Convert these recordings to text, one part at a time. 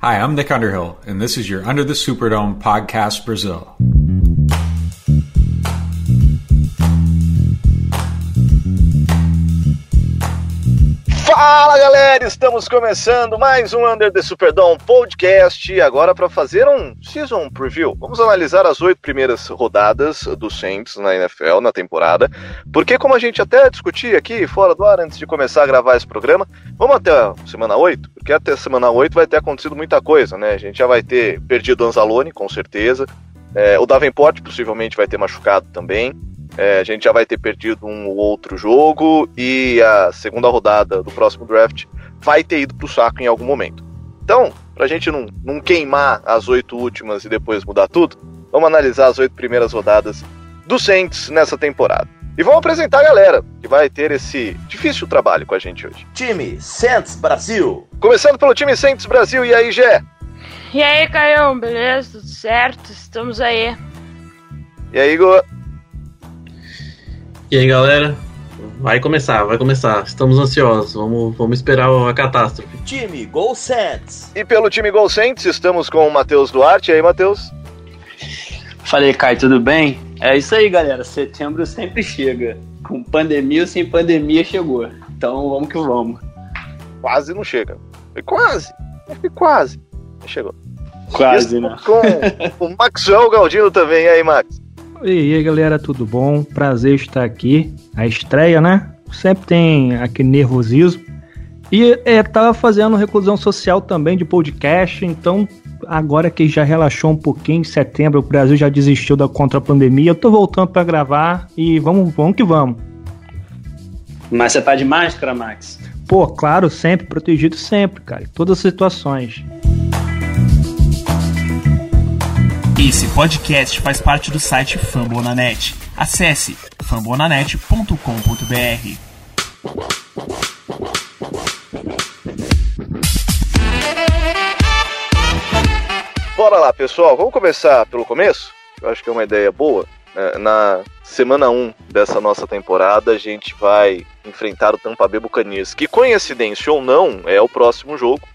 Hi, I'm Nick Underhill, and this is your Under the Superdome podcast Brazil. Fala galera, estamos começando mais um Under the Superdome podcast. Agora para fazer um season preview. Vamos analisar as oito primeiras rodadas do Saints na NFL na temporada. Porque, como a gente até discutia aqui fora do ar antes de começar a gravar esse programa, vamos até a semana 8, porque até a semana 8 vai ter acontecido muita coisa, né? A gente já vai ter perdido o Anzalone, com certeza. É, o Davenport possivelmente vai ter machucado também. É, a gente já vai ter perdido um ou outro jogo e a segunda rodada do próximo draft vai ter ido pro saco em algum momento. Então, pra gente não, não queimar as oito últimas e depois mudar tudo, vamos analisar as oito primeiras rodadas do Saints nessa temporada. E vamos apresentar a galera que vai ter esse difícil trabalho com a gente hoje. Time Saints Brasil. Começando pelo time Saints Brasil, e aí, Gé? E aí, Caio, beleza? Tudo certo? Estamos aí. E aí, Igor? E aí, galera? Vai começar, vai começar. Estamos ansiosos. Vamos, vamos esperar a catástrofe. Time Gol Saints. E pelo time Gol Saints, estamos com o Matheus Duarte. E aí, Matheus? Falei, Caio, tudo bem? É isso aí, galera. Setembro sempre chega. Com pandemia ou sem pandemia, chegou. Então vamos que vamos. Quase não chega. Foi quase. Foi quase. Chegou. Quase, né? Com o Maxwell Galdino também. E aí, Max? E aí, galera, tudo bom? Prazer estar aqui. A estreia, né? Sempre tem aquele nervosismo. E é, tava fazendo reclusão social também de podcast, então agora que já relaxou um pouquinho, em setembro o Brasil já desistiu da contra pandemia, eu tô voltando para gravar e vamos, vamos que vamos. Mas você tá de máscara, Max? Pô, claro, sempre, protegido sempre, cara, em todas as situações. Esse podcast faz parte do site Fambonanet. Acesse fambonanet.com.br. Bora lá, pessoal. Vamos começar pelo começo? Eu acho que é uma ideia boa. É, Na semana 1 dessa nossa temporada, a gente vai enfrentar o Tampa Bay Buccaneers, que coincidência ou não, é o próximo jogo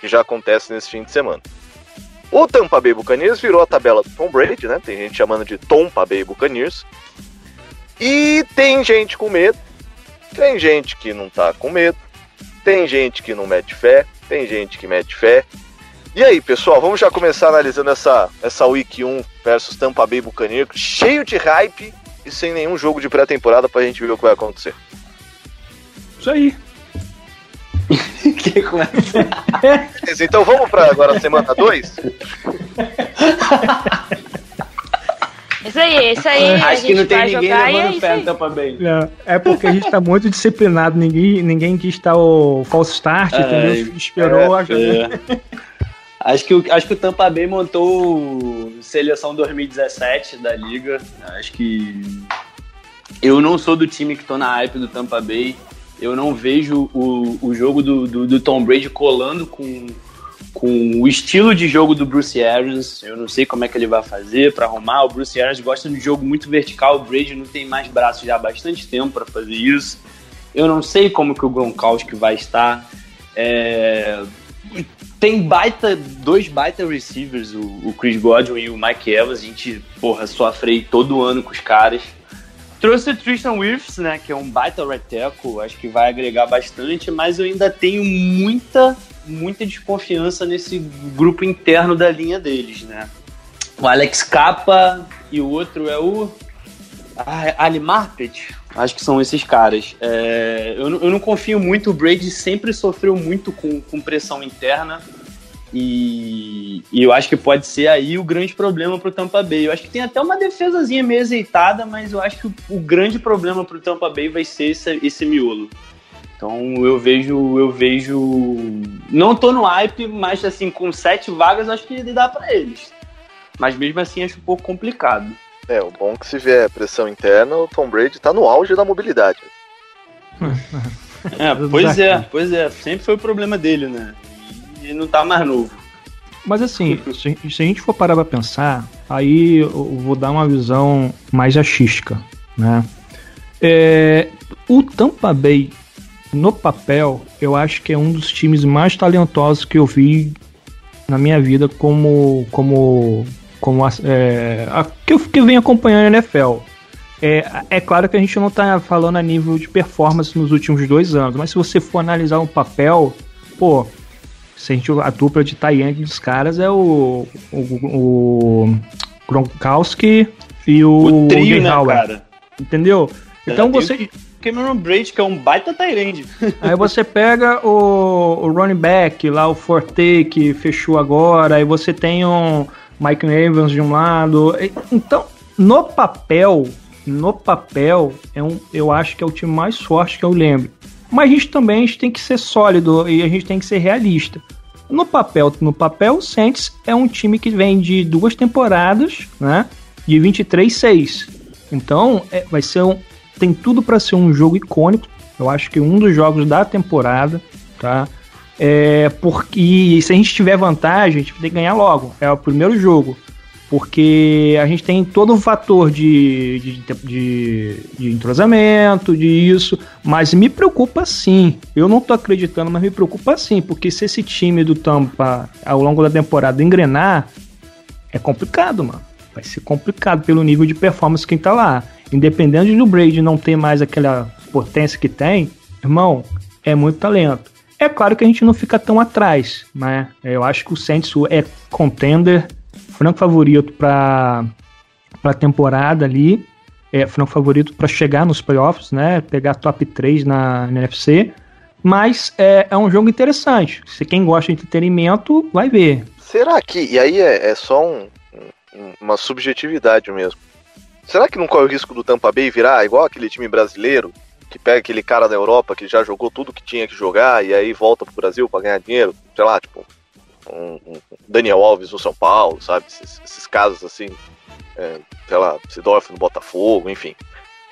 que já acontece nesse fim de semana. O Tampa Bay Buccaneers virou a tabela do Tom Brady, né? Tem gente chamando de Tompa Bay Buccaneers. E tem gente com medo, tem gente que não tá com medo, tem gente que não mete fé, tem gente que mete fé. E aí, pessoal, vamos já começar analisando essa, essa Week 1 versus Tampa Bay Buccaneers, cheio de hype e sem nenhum jogo de pré-temporada pra gente ver o que vai acontecer. Isso aí. que começa? Então vamos pra agora a semana 2? Isso aí, isso aí. a Acho que gente não tem ninguém jogar é levando isso fé Tampa Bay. É, é porque a gente tá muito disciplinado, ninguém, ninguém quis estar o false start, Ai, entendeu? Esperou a É. Acho que, o, acho que o Tampa Bay montou seleção 2017 da liga. Acho que eu não sou do time que tô na hype do Tampa Bay. Eu não vejo o, o jogo do, do, do Tom Brady colando com, com o estilo de jogo do Bruce Arians. Eu não sei como é que ele vai fazer para arrumar. O Bruce Arians gosta de um jogo muito vertical. O Brady não tem mais braços já há bastante tempo para fazer isso. Eu não sei como que o Gronkowski vai estar. É, tem baita, dois baita receivers, o, o Chris Godwin e o Mike Evans. A gente, porra, sofre todo ano com os caras. Trouxe o Tristan Wirfs, né, que é um baita right tackle, acho que vai agregar bastante, mas eu ainda tenho muita, muita desconfiança nesse grupo interno da linha deles, né. O Alex Capa e o outro é o ah, Ali Marpet, acho que são esses caras. É, eu, não- eu não confio muito, o Brady sempre sofreu muito com, com pressão interna. E, e eu acho que pode ser aí o grande problema pro Tampa Bay. Eu acho que tem até uma defesazinha meio azeitada, mas eu acho que o, o grande problema pro Tampa Bay vai ser esse, esse miolo. Então eu vejo, eu vejo. Não tô no hype, mas assim, com sete vagas, eu acho que dá pra eles. Mas mesmo assim acho um pouco complicado. É, o bom é que se vier pressão interna, o Tom Brady tá no auge da mobilidade. É, pois é, pois é. Sempre foi o problema dele, né? E não tá mais novo. Mas assim, se, se a gente for parar pra pensar, aí eu vou dar uma visão mais achística, né? É, o Tampa Bay, no papel, eu acho que é um dos times mais talentosos que eu vi na minha vida como como como é, a, que eu que venho acompanhando a NFL. É, é claro que a gente não está falando a nível de performance nos últimos dois anos, mas se você for analisar um papel, pô, se a, dupla de Tayang dos caras é o, o, o Gronkowski e o, O trio, né, cara? Entendeu? Então É, tem você. Cameron Braid, que é um baita Tyrande. Aí você pega o, o running back, lá o Forte, que fechou agora, aí você tem um Mike Evans de um lado. Então, no papel, no papel, é um, eu acho que é o time mais forte que eu lembro. Mas a gente também a gente tem que ser sólido e a gente tem que ser realista. No papel, no papel, o Saints é um time que vem de duas temporadas, né? De 23-6. Então, é- vai ser um, tem tudo para ser um jogo icônico. Eu acho que um dos jogos da temporada, tá? É porque se a gente tiver vantagem, a gente tem que ganhar logo. É o primeiro jogo. Porque a gente tem todo o fator de, de, de, de entrosamento, de isso. Mas me preocupa sim. Eu não tô acreditando, mas me preocupa sim. Porque se esse time do Tampa, ao longo da temporada, engrenar, é complicado, mano. Vai ser complicado pelo nível de performance quem tá lá. Independente do Brady não ter mais aquela potência que tem, irmão, é muito talento. É claro que a gente não fica tão atrás, né? Eu acho que o Saints é contender, franco favorito para a temporada ali, é franco favorito para chegar nos playoffs, né? Pegar top 3 na, na NFC. Mas é, é um jogo interessante. Se quem gosta de entretenimento, vai ver. Será que. E aí é, é só um- um- uma subjetividade mesmo. Será que não corre o risco do Tampa Bay virar igual aquele time brasileiro que pega aquele cara da Europa que já jogou tudo que tinha que jogar e aí volta pro Brasil pra ganhar dinheiro? Sei lá, tipo, um, Daniel Alves no São Paulo, sabe? Esses, esses casos assim, é, sei lá, Sidorf no Botafogo, enfim.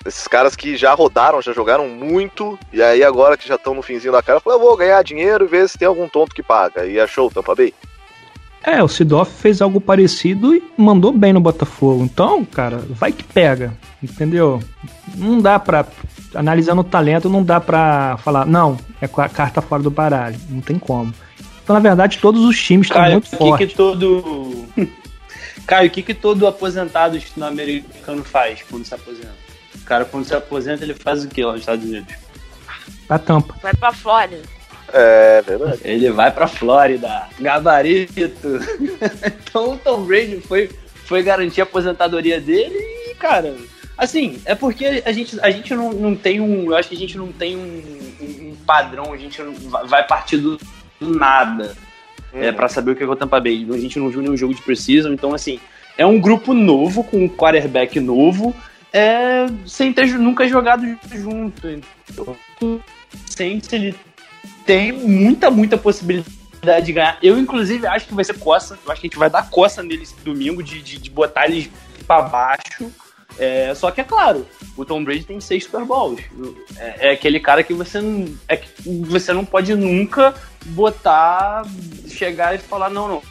Esses caras que já rodaram, já jogaram muito, e aí agora que já estão no finzinho da cara, falam, eu vou ganhar dinheiro e ver se tem algum tonto que paga. E achou o Tampa Bay. É, o Sidoff fez algo parecido e mandou bem no Botafogo. Então, cara, vai que pega, entendeu? Não dá pra. Analisando o talento, não dá pra falar, não, é com a carta fora do baralho. Não tem como. Então, na verdade, todos os times estão muito o que, fortes. que todo. Caio, o que, que todo aposentado americano faz quando se aposenta? O cara, quando se aposenta, ele faz o que lá nos Estados Unidos? Pra tampa. Vai pra Flórida. É verdade. Ele vai pra Flórida. Gabarito. então o Tom Brady foi, foi garantir a aposentadoria dele e, cara. Assim, é porque a gente, a gente não, não tem um. Eu acho que a gente não tem um, um- um padrão, a gente não vai- vai partir do, nada. é, para saber o que é o Tampa Bay. A gente não viu nenhum jogo de precisão, então assim, é um grupo novo, com um quarterback novo, é, sem ter nunca jogado junto. Então, Saints, ele tem muita, muita possibilidade de ganhar. Eu, inclusive, acho que vai ser coça. Eu acho que a gente vai dar coça neles domingo, de, de, de botar eles pra baixo. É, só que é claro, o Tom Brady tem seis Super Bowls. É, é aquele cara que você é que você não pode nunca botar, chegar e falar, não,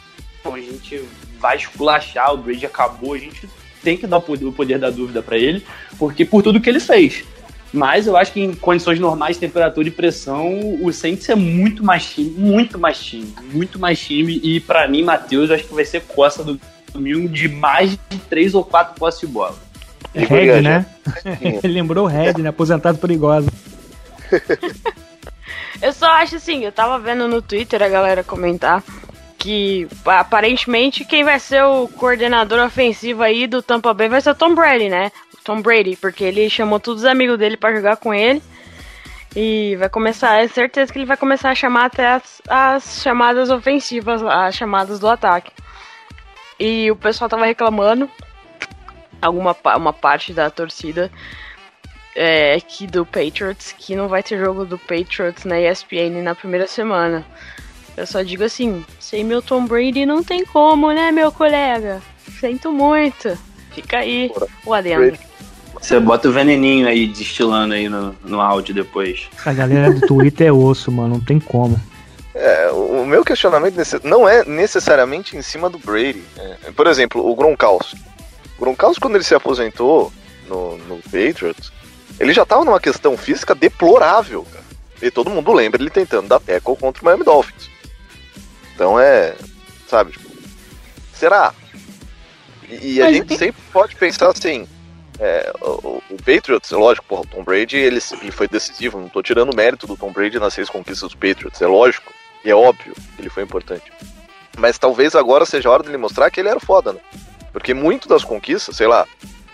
não, a gente vai esculachar, o Brady acabou, a gente tem que dar o poder, da dúvida pra ele, porque por tudo que ele fez. Mas eu acho que em condições normais, temperatura e pressão, o Saints é muito mais time, muito mais time, muito mais time. E pra mim, Matheus, eu acho que vai ser costa do domingo de mais de três ou quatro posses de bola. E Red, né? Ele lembrou o Red, né? Aposentado perigoso. Eu só acho assim, eu tava vendo no Twitter a galera comentar que aparentemente quem vai ser o coordenador ofensivo aí do Tampa Bay vai ser o Tom Brady, né? O Tom Brady, porque ele chamou todos os amigos dele pra jogar com ele. E vai começar, é certeza que ele vai começar a chamar até as, as chamadas ofensivas, as chamadas do ataque. E o pessoal tava reclamando, alguma uma parte da torcida é, aqui do Patriots, que não vai ter jogo do Patriots na ESPN na primeira semana. Eu só digo assim, sem meu Tom Brady não tem como, né, meu colega? Sinto muito. Fica aí o adendo. Você bota o veneninho aí destilando aí no, no áudio depois. A galera do Twitter é osso, mano. Não tem como. É, o meu questionamento não é necessariamente em cima do Brady. É, por exemplo, o Gronkowski. Gronkowski, quando ele se aposentou no, no Patriots, ele já tava numa questão física deplorável, cara. E todo mundo lembra ele tentando dar tackle contra o Miami Dolphins. Então é. sabe? Tipo, será? E, e a Mas gente tem- sempre pode pensar assim. é, o, o Patriots, é lógico, porra, o Tom Brady ele, ele foi decisivo. Não tô tirando o mérito do Tom Brady nas seis conquistas do Patriots, é lógico. E é óbvio que ele foi importante. Mas talvez agora seja a hora dele mostrar que ele era foda, né? Porque muito das conquistas, sei lá,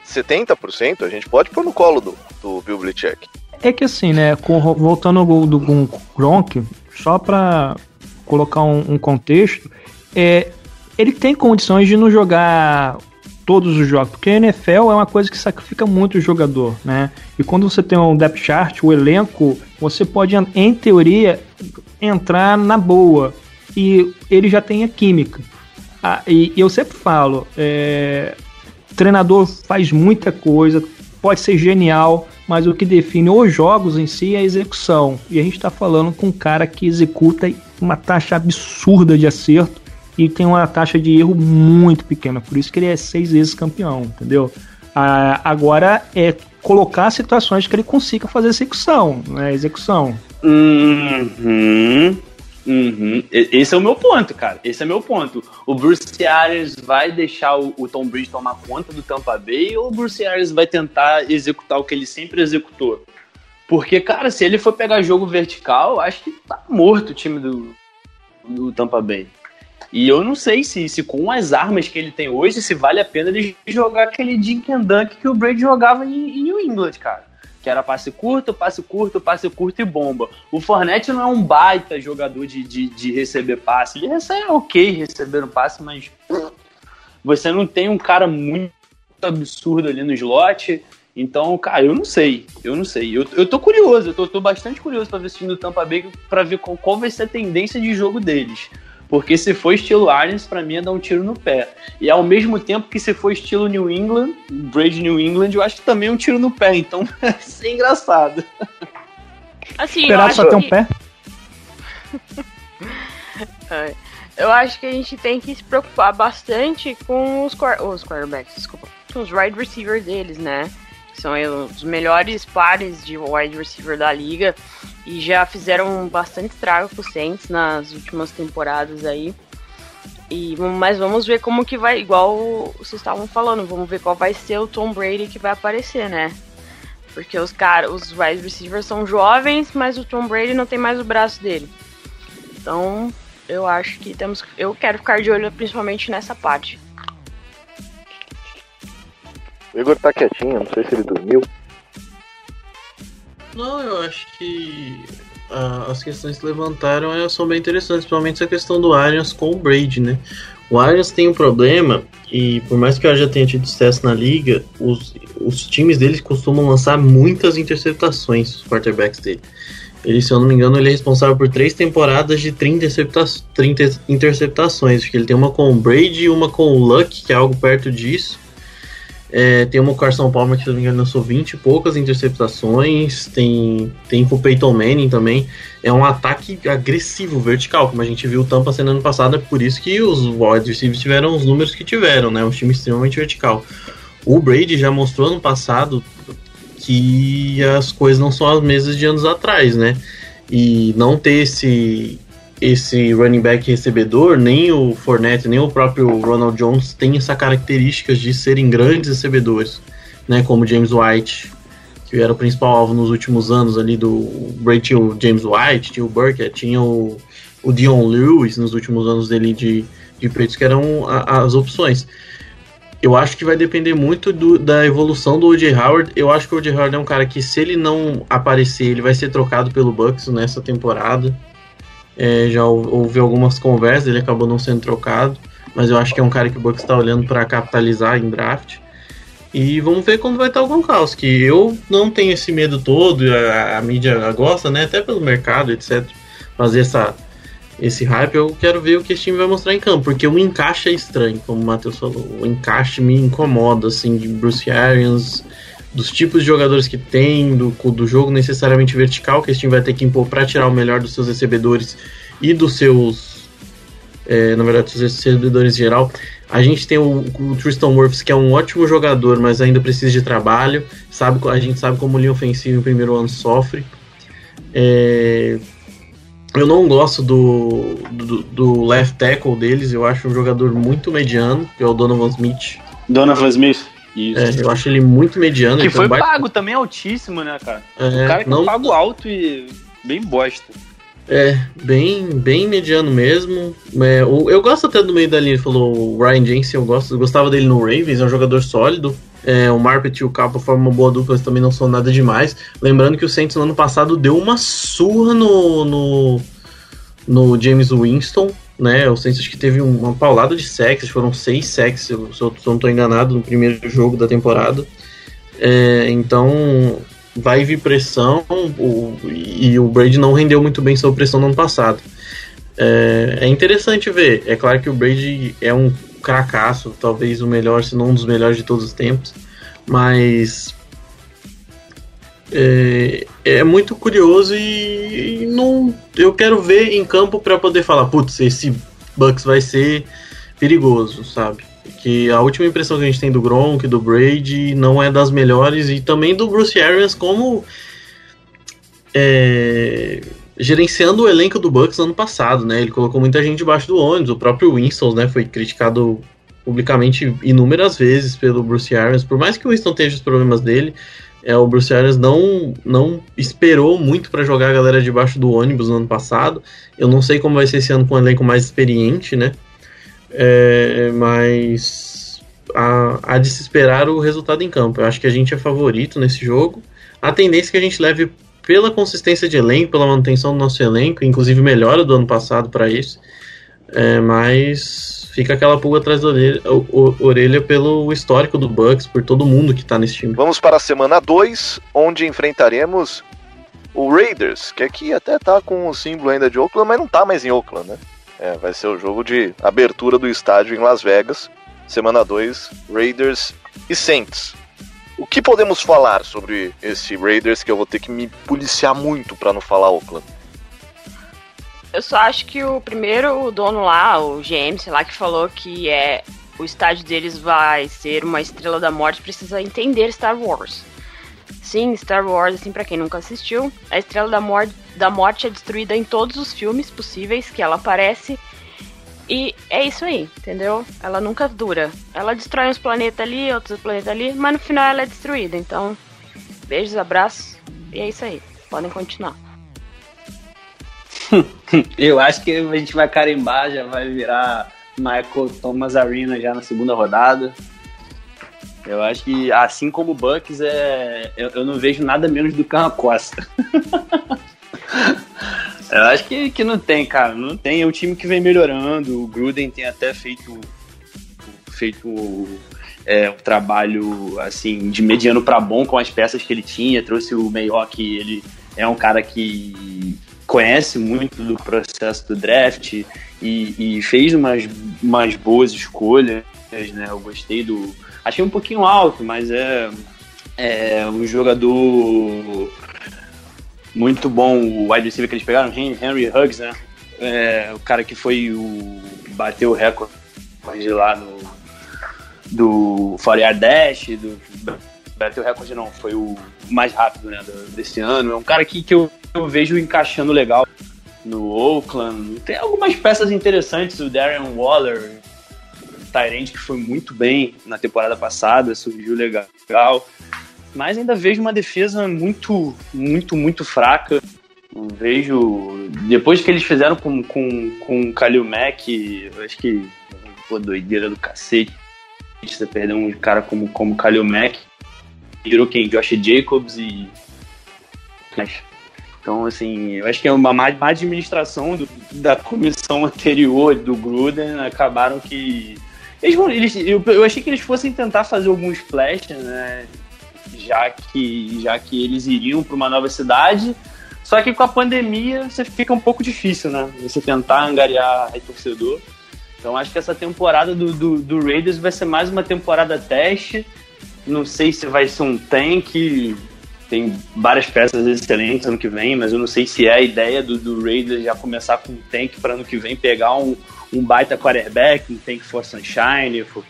70% a gente pode pôr no colo do, do Bill Belichick. É que assim, né, com- voltando ao gol do Gronk, só pra colocar um, um contexto, é, ele tem condições de não jogar todos os jogos, porque a NFL é uma coisa que sacrifica muito o jogador, né? E quando você tem um depth chart, o elenco, você pode, em teoria, entrar na boa. E ele já tem a química. Ah, e, e eu sempre falo, é, treinador faz muita coisa, pode ser genial, mas o que define os jogos em si é a execução. E a gente está falando com um cara que executa uma taxa absurda de acerto e tem uma taxa de erro muito pequena. Por isso que ele é seis vezes campeão, entendeu? Ah, agora é colocar situações que ele consiga fazer execução, né? Execução. Uhum. Uhum. Esse é o meu ponto, cara. Esse é meu ponto. O Bruce Arians vai deixar o, o Tom Brady tomar conta do Tampa Bay ou o Bruce Arians vai tentar executar o que ele sempre executou? Porque, cara, se ele for pegar jogo vertical, acho que tá morto o time do, do Tampa Bay. E eu não sei se, se com as armas que ele tem hoje, se vale a pena ele jogar aquele dink and dunk que o Brady jogava em, em New England, cara. Que era passe curto, passe curto, passe curto e bomba. O Fornette não é um baita jogador de, de, de receber passe. Ele recebe ok receber um passe, mas você não tem um cara muito absurdo ali no slot. Então, cara, eu não sei. Eu não sei. Eu, eu tô curioso, eu tô, tô bastante curioso pra ver esse time do Tampa Bay pra ver qual, qual vai ser a tendência de jogo deles. Porque se for estilo Arians, pra mim é dar um tiro no pé. E ao mesmo tempo que se for estilo New England, Brady New England, eu acho que também é um tiro no pé. Então ser engraçado. Assim, Esperar só ter um pé. É, Eu acho que a gente tem que se preocupar bastante com os, os quarterbacks, desculpa, com os wide receivers deles, né? São os melhores pares de wide receiver da liga e já fizeram bastante estrago com os Saints nas últimas temporadas aí. E, mas vamos ver como que vai, igual vocês estavam falando, vamos ver qual vai ser o Tom Brady que vai aparecer, né? Porque os caras, os wide receivers são jovens, mas o Tom Brady não tem mais o braço dele. Então, eu acho que temos. Eu quero ficar de olho principalmente nessa parte. O Igor tá quietinho, não sei se ele dormiu. Não, eu acho que ah, as questões que levantaram eh, são bem interessantes, principalmente essa questão do Arians com o Brady, né? O Arians tem um problema, e por mais que eu já tenha tido sucesso na liga, os, os times deles costumam lançar muitas interceptações, os quarterbacks dele. Ele, se eu não me engano, ele é responsável por três temporadas de 30, intercepta 30 interceptações. Acho que ele tem uma com o Brady e uma com o Luck, que é algo perto disso. É, tem uma Carson Palmer, que se não me engano, lançou 20 e poucas interceptações. Tem, tem com o Peyton Manning também. É um ataque agressivo, vertical, como a gente viu o Tampa sendo ano passado. É por isso que os wide receivers tiveram os números que tiveram, né? Um time extremamente vertical. O Brady já mostrou ano passado que as coisas não são as mesmas de anos atrás, né? E não ter esse esse running back recebedor, nem o Fournette, nem o próprio Ronald Jones tem essa característica de serem grandes recebedores, né? Como James White, que era o principal alvo nos últimos anos ali do o James White, tinha o Burkett, tinha o, o Dion Lewis nos últimos anos dele de, de Patriots, que eram a- as opções. Eu acho que vai depender muito do- da evolução do O.J. Howard. Eu acho que o O.J. Howard é um cara que, se ele não aparecer, ele vai ser trocado pelo Bucks nessa temporada. É, já hou- houve algumas conversas, ele acabou não sendo trocado. Mas eu acho que é um cara que o Bucks está olhando para capitalizar em draft. E vamos ver quando vai estar o Gronkowski. Eu não tenho esse medo todo, a, a mídia gosta, né? Até pelo mercado, etc. Fazer essa, esse hype, eu quero ver o que esse time vai mostrar em campo, porque o encaixe é estranho, como o Matheus falou. O encaixe me incomoda, assim, de Bruce Arians, dos tipos de jogadores que tem, do, do jogo necessariamente vertical que esse time vai ter que impor para tirar o melhor dos seus recebedores e dos seus. é, na verdade, dos seus recebedores em geral. A gente tem o, o Tristan Wirfs, que é um ótimo jogador, mas ainda precisa de trabalho. Sabe, a gente sabe como o linha ofensiva em primeiro ano sofre. É, Eu não gosto do, do, do left tackle deles, eu acho um jogador muito mediano, que é o Donovan Smith. Donovan Smith. Isso. É, eu acho ele muito mediano. que foi um baita- pago também altíssimo, né, cara? É, o cara que não- é pago alto e bem bosta. É, bem, bem mediano mesmo. É, o- eu gosto até do meio da linha, ele falou o Ryan Jensen, eu, gosto, eu gostava dele no Ravens, é um jogador sólido. É, o Marpet e o Capa formam uma boa dupla, eles também não são nada demais. Lembrando que o Saints no ano passado deu uma surra no, no, no James Winston, né? O Saints que teve um- uma paulada de sacks, foram seis sacks, se eu, se eu não estou enganado, no primeiro jogo da temporada. É, então vai vir pressão o- e o Brady não rendeu muito bem sob pressão no ano passado. É, é interessante ver. É claro que o Brady é um cracaço, talvez o melhor, se não um dos melhores de todos os tempos, mas é, é muito curioso e, e não, eu quero ver em campo para poder falar, putz, esse Bucks vai ser perigoso, sabe? Que a última impressão que a gente tem do Gronk, do Brady, não é das melhores e também do Bruce Arians como é, gerenciando o elenco do Bucks no ano passado, né? Ele colocou muita gente debaixo do ônibus, o próprio Winston, né, foi criticado publicamente inúmeras vezes pelo Bruce Arians, por mais que o Winston tenha os problemas dele, é, o Bruce Arians não, não esperou muito para jogar a galera debaixo do ônibus no ano passado. Eu não sei como vai ser esse ano com um elenco mais experiente, né? É, mas há, há de se esperar o resultado em campo. Eu acho que a gente é favorito nesse jogo. A tendência é que a gente leve pela consistência de elenco, pela manutenção do nosso elenco, inclusive melhora do ano passado para isso. É, mas fica aquela pulga atrás da orelha, o- o- orelha pelo histórico do Bucks, por todo mundo que tá nesse time. Vamos para a semana 2, onde enfrentaremos o Raiders, que aqui até tá com o símbolo ainda de Oakland, mas não tá mais em Oakland, né? É, vai ser o jogo de abertura do estádio em Las Vegas. Semana 2, Raiders e Saints. O que podemos falar sobre esse Raiders que eu vou ter que me policiar muito para não falar Oakland? Eu só acho que o primeiro o dono lá, o GM, sei lá, que falou que é o estádio deles vai ser uma estrela da morte, precisa entender Star Wars. Sim, Star Wars, assim, pra quem nunca assistiu, a estrela da morte, da morte é destruída em todos os filmes possíveis que ela aparece. E é isso aí, entendeu? Ela nunca dura. Ela destrói uns planetas ali, outros planetas ali, mas no final ela é destruída. Então, beijos, abraços, e é isso aí. Podem continuar. Eu acho que a gente vai carimbar, já vai virar Michael Thomas Arena já na segunda rodada. Eu acho que, assim como o Bucks, é, eu, eu não vejo nada menos do que uma costa. eu acho que, que não tem, cara. Não tem. É um time que vem melhorando. O Gruden tem até feito, feito é, um trabalho assim de mediano para bom com as peças que ele tinha. Trouxe o Mayock, ele é um cara que conhece muito do processo do draft e, e fez umas, umas boas escolhas, né? Eu gostei do. Achei um pouquinho alto, mas é, é um jogador muito bom. O wide receiver que eles pegaram, Hen- Henry Huggs, né? É, o cara que foi o. bateu o recorde lá no. do 40 Dash, do. Bateu o recorde não, foi o mais rápido né, desse ano. É um cara que, que eu, eu vejo encaixando legal no Oakland. Tem algumas peças interessantes, o Darren Waller, Tyrande que foi muito bem na temporada passada, surgiu legal. Mas ainda vejo uma defesa muito, muito, muito fraca. Vejo. Depois que eles fizeram com, com, com o Kalil Mack, acho que. Pô, doideira do cacete. Você perder um cara como, como Kalil Mack. Virou quem? Josh Jacobs e. Então, assim, eu acho que é uma má, administração do- da comissão anterior do Gruden. Acabaram que. Eles, eles, eu, eu achei que eles fossem tentar fazer alguns flash, né? Já que, já que eles iriam para uma nova cidade. Só que com a pandemia você fica um pouco difícil, né? Você tentar angariar torcedor. Então acho que essa temporada do, do, do Raiders vai ser mais uma temporada teste. Não sei se vai ser um tank. Tem várias peças excelentes ano que vem, mas eu não sei se é a ideia do, do Raiders já começar com um tank para ano que vem pegar um, um baita quarterback, um tank for Sunshine. for-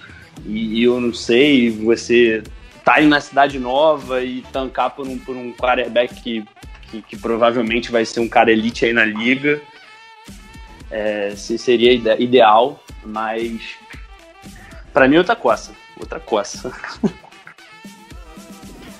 e, e eu não sei, você tá indo na cidade nova e tancar por um, por um quarterback que, que, que provavelmente vai ser um cara elite aí na liga. é, se seria ide ideal, mas para mim outra coça, outra coça.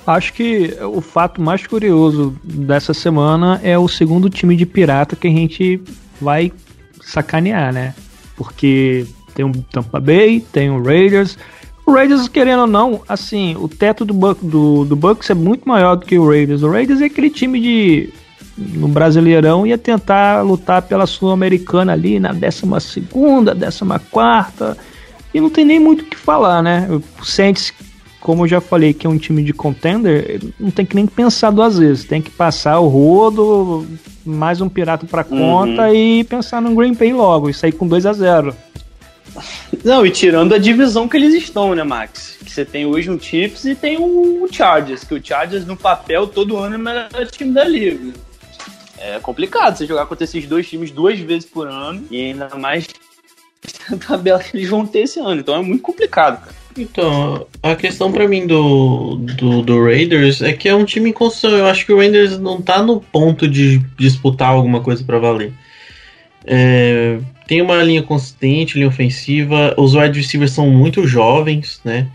Acho que o fato mais curioso dessa semana é o segundo time de pirata que a gente vai sacanear, né? Porque tem o Tampa Bay, tem o Raiders. O Raiders, querendo ou não, assim, o teto do, Buc do, do Bucks é muito maior do que o Raiders. O Raiders é aquele time de. No Brasileirão ia tentar lutar pela Sul-Americana ali na 12 segunda, 14 quarta. E não tem nem muito o que falar, né? O Saints como eu já falei, que é um time de contender, não tem que nem pensar duas vezes. Tem que passar o rodo, mais um pirata pra conta uhum. e pensar no Green Bay logo e sair com 2 a 0 Não, e tirando a divisão que eles estão, né, Max? Que você tem hoje um Chiefs e tem o Chargers, que o Chargers no papel todo ano é o melhor time da liga. É complicado você jogar contra esses dois times duas vezes por ano e ainda mais a tabela que eles vão ter esse ano. Então é muito complicado, cara. Então, a questão para mim do, do, do, Raiders é que é um time em construção. Eu acho que o Raiders não tá no ponto de disputar alguma coisa para valer. É, tem uma linha consistente, linha ofensiva. Os wide receivers são muito jovens, né?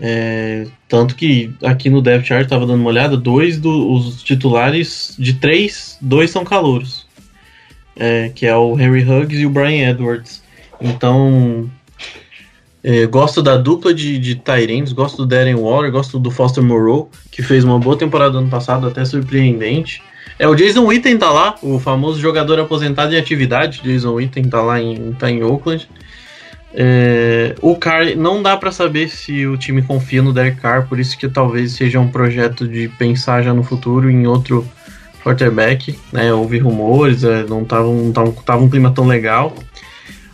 É, tanto que aqui no depth chart tava dando uma olhada, dois dos titulares de três, dois são calouros, é, que é o Harry Huggs e o Brian Edwards. Então é, gosto da dupla de, de Tyrands, gosto do Darren Waller, gosto do Foster Moreau, que fez uma boa temporada ano passado, até surpreendente. É, o Jason Witten tá lá, o famoso jogador aposentado em atividade. Jason Witten tá lá em, tá em Oakland. É, o Carr, não dá para saber se o time confia no Derek Carr, por isso que talvez seja um projeto de pensar já no futuro em outro quarterback. Né? Houve rumores, é, não tava, não tava, tava um clima tão legal.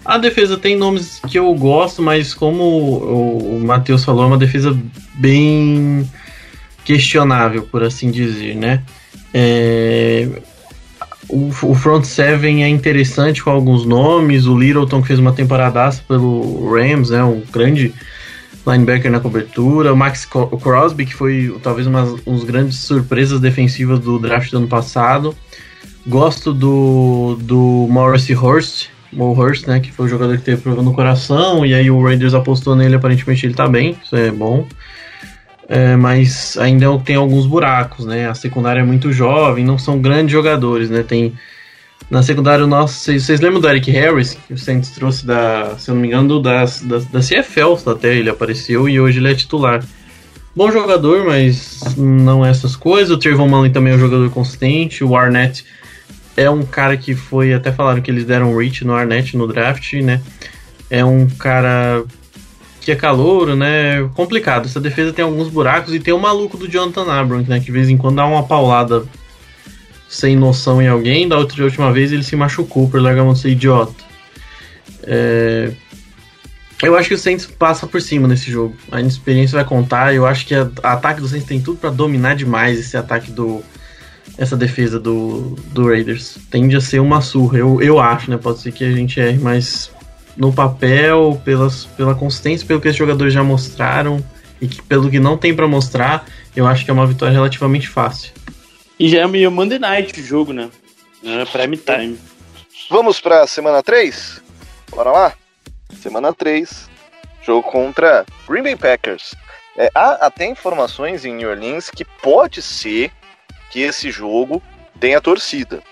A defesa tem nomes que eu gosto, mas como o, Matheus falou, é uma defesa bem questionável, por assim dizer, né? É, o, front seven é interessante com alguns nomes. O Littleton que fez uma temporada pelo Rams, né? Um grande linebacker na cobertura. O Max Crosby, que foi talvez uma das grandes surpresas defensivas do draft do ano passado. Gosto do, do Morrissey Hurst, Mo Hurst, né, que foi o jogador que teve problema no coração, e aí o Raiders apostou nele, aparentemente ele tá bem, isso é bom. É, mas ainda tem alguns buracos, né? A secundária é muito jovem, não são grandes jogadores, né? Tem na secundária nosso, vocês, lembram do Eric Harris, que o Saints trouxe da, se eu não me engano, da, da, da CFL até ele apareceu e hoje ele é titular. Bom jogador, mas não é essas coisas. O Trayvon Mullen também é um jogador consistente. O Arnett é um cara que foi. Até falaram que eles deram reach no Arnett no draft, né? É um cara que é calouro, né? Complicado. Essa defesa tem alguns buracos e tem o maluco do Jonathan Abram, né? Que de vez em quando dá uma paulada sem noção em alguém. Da outra última vez ele se machucou por largar mão ser idiota. É... Eu acho que o Saints passa por cima nesse jogo. A inexperiência vai contar. Eu acho que o ataque do Saints tem tudo para dominar demais esse ataque do, essa defesa do, do Raiders. Tende a ser uma surra, eu, eu acho, né? Pode ser que a gente erre, mas no papel, pelas, pela consistência, pelo que os jogadores já mostraram e que, pelo que não tem para mostrar, eu acho que é uma vitória relativamente fácil. E já é meio Monday Night o jogo, né? É prime time. Vamos para semana 3? Bora lá? Semana 3, jogo contra Green Bay Packers. É, há até informações em New Orleans que pode ser que esse jogo tenha torcida.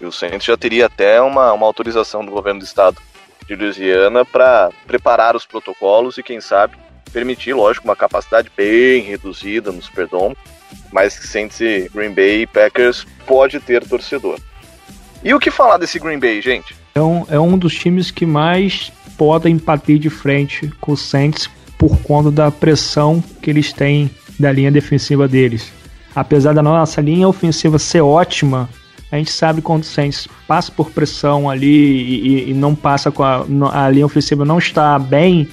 E o Saints já teria até uma, uma autorização do governo do estado de Louisiana para preparar os protocolos e, quem sabe, permitir, lógico, uma capacidade bem reduzida no Superdome, mas que Saints e Green Bay Packers pode ter torcedor. E o que falar desse Green Bay, gente? É um, é um dos times que mais podem bater de frente com o Saints por conta da pressão que eles têm da linha defensiva deles apesar da nossa linha ofensiva ser ótima, a gente sabe quando o Saints passa por pressão ali e, e não passa com a, a, linha ofensiva não está bem,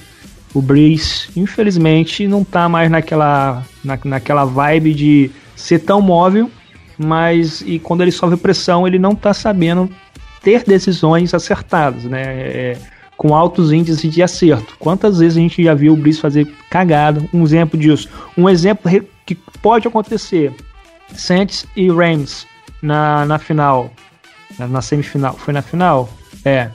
o Breeze, infelizmente, não está mais naquela, na, naquela vibe de ser tão móvel, mas e quando ele sofre pressão, ele não está sabendo ter decisões acertadas, né? É, com altos índices de acerto. Quantas vezes a gente já viu o Breeze fazer cagada? Um exemplo disso. Um exemplo que pode acontecer. Saints e Rams na, na final. Na, na, semifinal. Foi na final? É.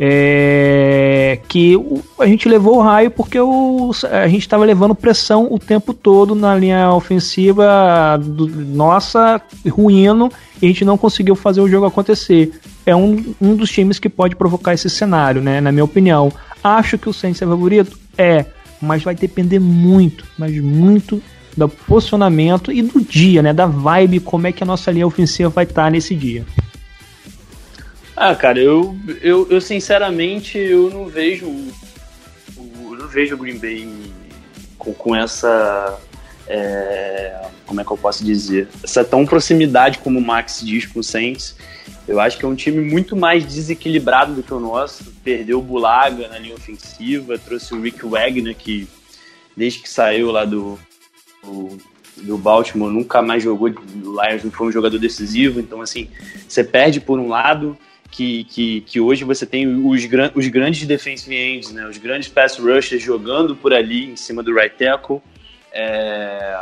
é, que o, a gente levou o raio porque o, a gente estava levando pressão o tempo todo na linha ofensiva do, nossa, ruindo, e a gente não conseguiu fazer o jogo acontecer. É um, um dos times que pode provocar esse cenário, né? Na minha opinião. Acho que o Saints é favorito? É, mas vai depender muito, mas muito do posicionamento e do dia, né? Da vibe, como é que a nossa linha ofensiva vai estar tá nesse dia. Ah, cara, eu, eu, eu sinceramente eu não vejo eu não vejo o Green Bay com, com essa é, como é que eu posso dizer essa tão proximidade como o Max diz com o Saints. Eu acho que é um time muito mais desequilibrado do que o nosso. Perdeu o Bulaga na linha ofensiva, trouxe o Rick Wagner que desde que saiu lá do, do do Baltimore nunca mais jogou, o Lions não foi um jogador decisivo, então assim, você perde por um lado, que, que, que hoje você tem os, gran, os grandes defensive ends, né, os grandes pass rushers jogando por ali em cima do right tackle. É,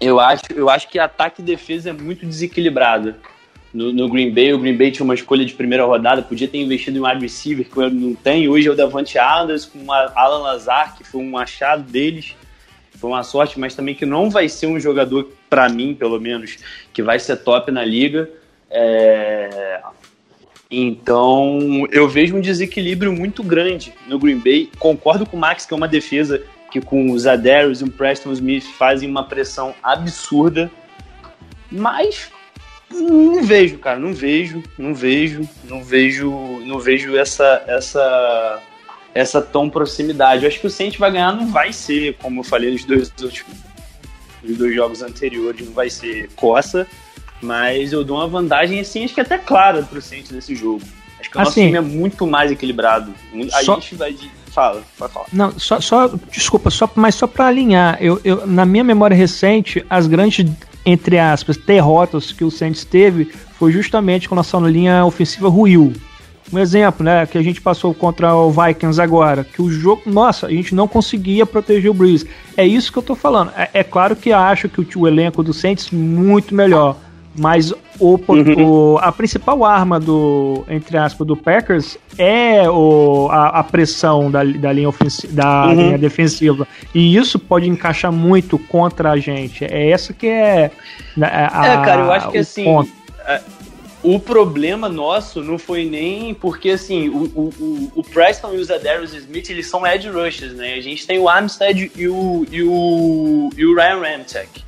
eu, acho, eu acho que ataque e defesa é muito desequilibrado. No, no, Green Bay, o Green Bay tinha uma escolha de primeira rodada, podia ter investido em um wide receiver que não tem. Hoje é o Davante Adams com a Alan Lazar, que foi um achado deles. Foi uma sorte, mas também que não vai ser um jogador, para mim, pelo menos, que vai ser top na liga. É, então, eu vejo um desequilíbrio muito grande no Green Bay. Concordo com o Max que é uma defesa que com os Adarius e o Preston Smith fazem uma pressão absurda, mas não vejo, cara, não vejo, não vejo, não vejo, não vejo essa essa essa tão proximidade. Eu acho que o Saints vai ganhar, não vai ser, como eu falei nos dois últimos nos dois jogos anteriores, não vai ser coça, mas eu dou uma vantagem, assim, acho que até clara pro Saints nesse jogo. Acho que o assim, nosso time é muito mais equilibrado. A só... gente vai de... Fala, pode falar. Não, só, só desculpa, só, mas só para alinhar, eu, eu, na minha memória recente, as grandes, entre aspas, derrotas que o Saints teve foi justamente com a nossa linha ofensiva ruiu. Um exemplo, né, que a gente passou contra o Vikings agora, que o jogo, nossa, a gente não conseguia proteger o Breeze. É isso que eu tô falando. É, é claro que acho que o, o elenco do Saints muito melhor. Mas o, uhum. o, a principal arma do, entre aspas, do Packers é o, a, a pressão da, da, linha, ofensiva, da uhum. linha defensiva. E isso pode encaixar muito contra a gente. É essa que é. Né, a, é, cara, eu acho que assim. Ponto. O problema nosso não foi nem porque assim o, o, o Preston e o Zadarius Smith eles são edge rushers, né? A gente tem o Armstead e o, e o, e o Ryan Ramchek.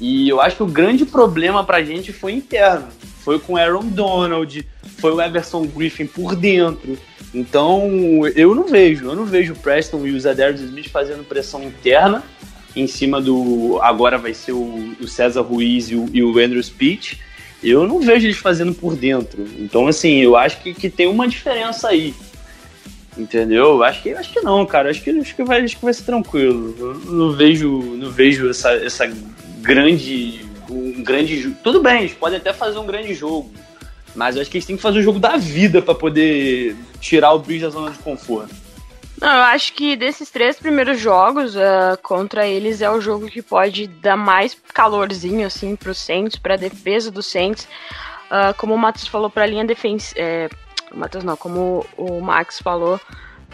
E eu acho que o grande problema pra gente foi interno. Foi com Aaron Donald, foi o Everson Griffin por dentro. Então, eu não vejo, eu não vejo o Preston e o Zadarius Smith fazendo pressão interna em cima do. Agora vai ser o, o César Ruiz e o, e o Andrew Speech. Eu não vejo eles fazendo por dentro. Então, assim, eu acho que, que tem uma diferença aí. Entendeu? Acho que, acho que não, cara. Acho que, acho que, vai, acho que vai ser tranquilo. Eu não vejo, não vejo essa, essa grande. Um grande. Tudo bem, eles podem até fazer um grande jogo. Mas eu acho que eles têm que fazer o jogo da vida para poder tirar o Bridge da zona de conforto. Não, eu acho que desses três primeiros jogos uh, contra eles é o jogo que pode dar mais calorzinho assim pro Saints, pra defesa do Saints. Uh, como o Matheus falou pra linha defensiva. É, não, como o Max falou,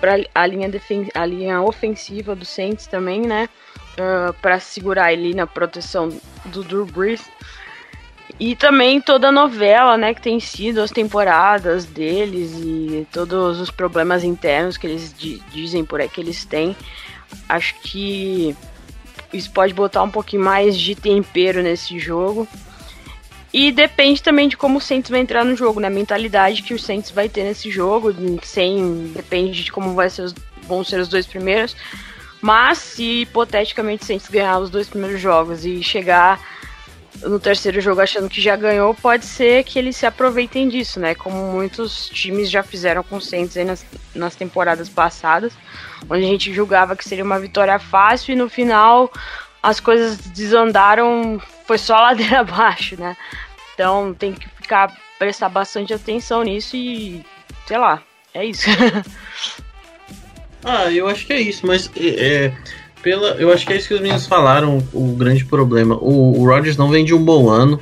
pra a linha, defen a linha ofensiva do Saints também, né? uh, ah, para segurar ele na proteção do Drew Brees. E também toda a novela, né, que tem sido as temporadas deles e todos os problemas internos que eles dizem por aí que eles têm. Acho que isso pode botar um pouquinho mais de tempero nesse jogo. E depende também de como o Saints vai entrar no jogo, né? A mentalidade que o Saints vai ter nesse jogo, sem depende de como vai ser os, vão ser os dois primeiros. Mas se hipoteticamente o Saints ganhar os dois primeiros jogos e chegar no terceiro jogo achando que já ganhou, pode ser que eles se aproveitem disso, né? Como muitos times já fizeram com o Saints nas, nas temporadas passadas, onde a gente julgava que seria uma vitória fácil e no final as coisas desandaram, foi só ladeira abaixo, né? Então tem que ficar prestar bastante atenção nisso e sei lá, é isso. Ah, eu acho que é isso, mas é, é, pela, eu acho que é isso que os meninos falaram, o grande problema. O, o Rodgers não vem de um bom ano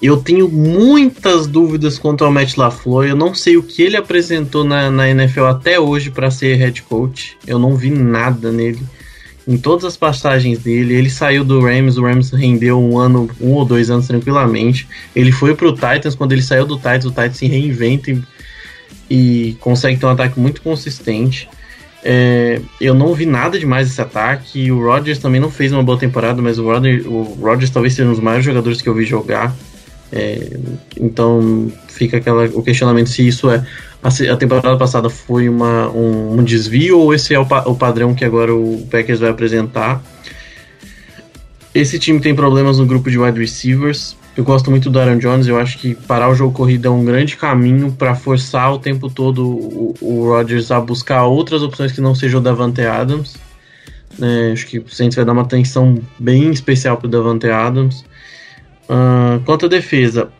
Eu tenho muitas dúvidas quanto ao Matt LaFleur. Eu não sei o que ele apresentou na, na NFL até hoje para ser head coach. Eu não vi nada nele. Em todas as passagens dele, ele saiu do Rams, o Rams rendeu um ano, um ou dois anos tranquilamente. Ele foi pro Titans, quando ele saiu do Titans, o Titans se reinventa e, e consegue ter um ataque muito consistente. É, eu não vi nada demais desse ataque. O Rodgers também não fez uma boa temporada, mas o Rodgers, o Rodgers talvez seja um dos maiores jogadores que eu vi jogar. É, então fica aquela, o questionamento se isso é a, temporada passada foi uma, um, um, desvio ou esse é o, o padrão que agora o Packers vai apresentar. Esse time tem problemas no grupo de wide receivers. Eu gosto muito do Aaron Jones. Eu acho que parar o jogo corrido é um grande caminho para forçar o tempo todo o, o Rodgers a buscar outras opções que não sejam o Davante Adams. É, acho que o Saints vai dar uma atenção bem especial para o Davante Adams. Uh, quanto à defesa,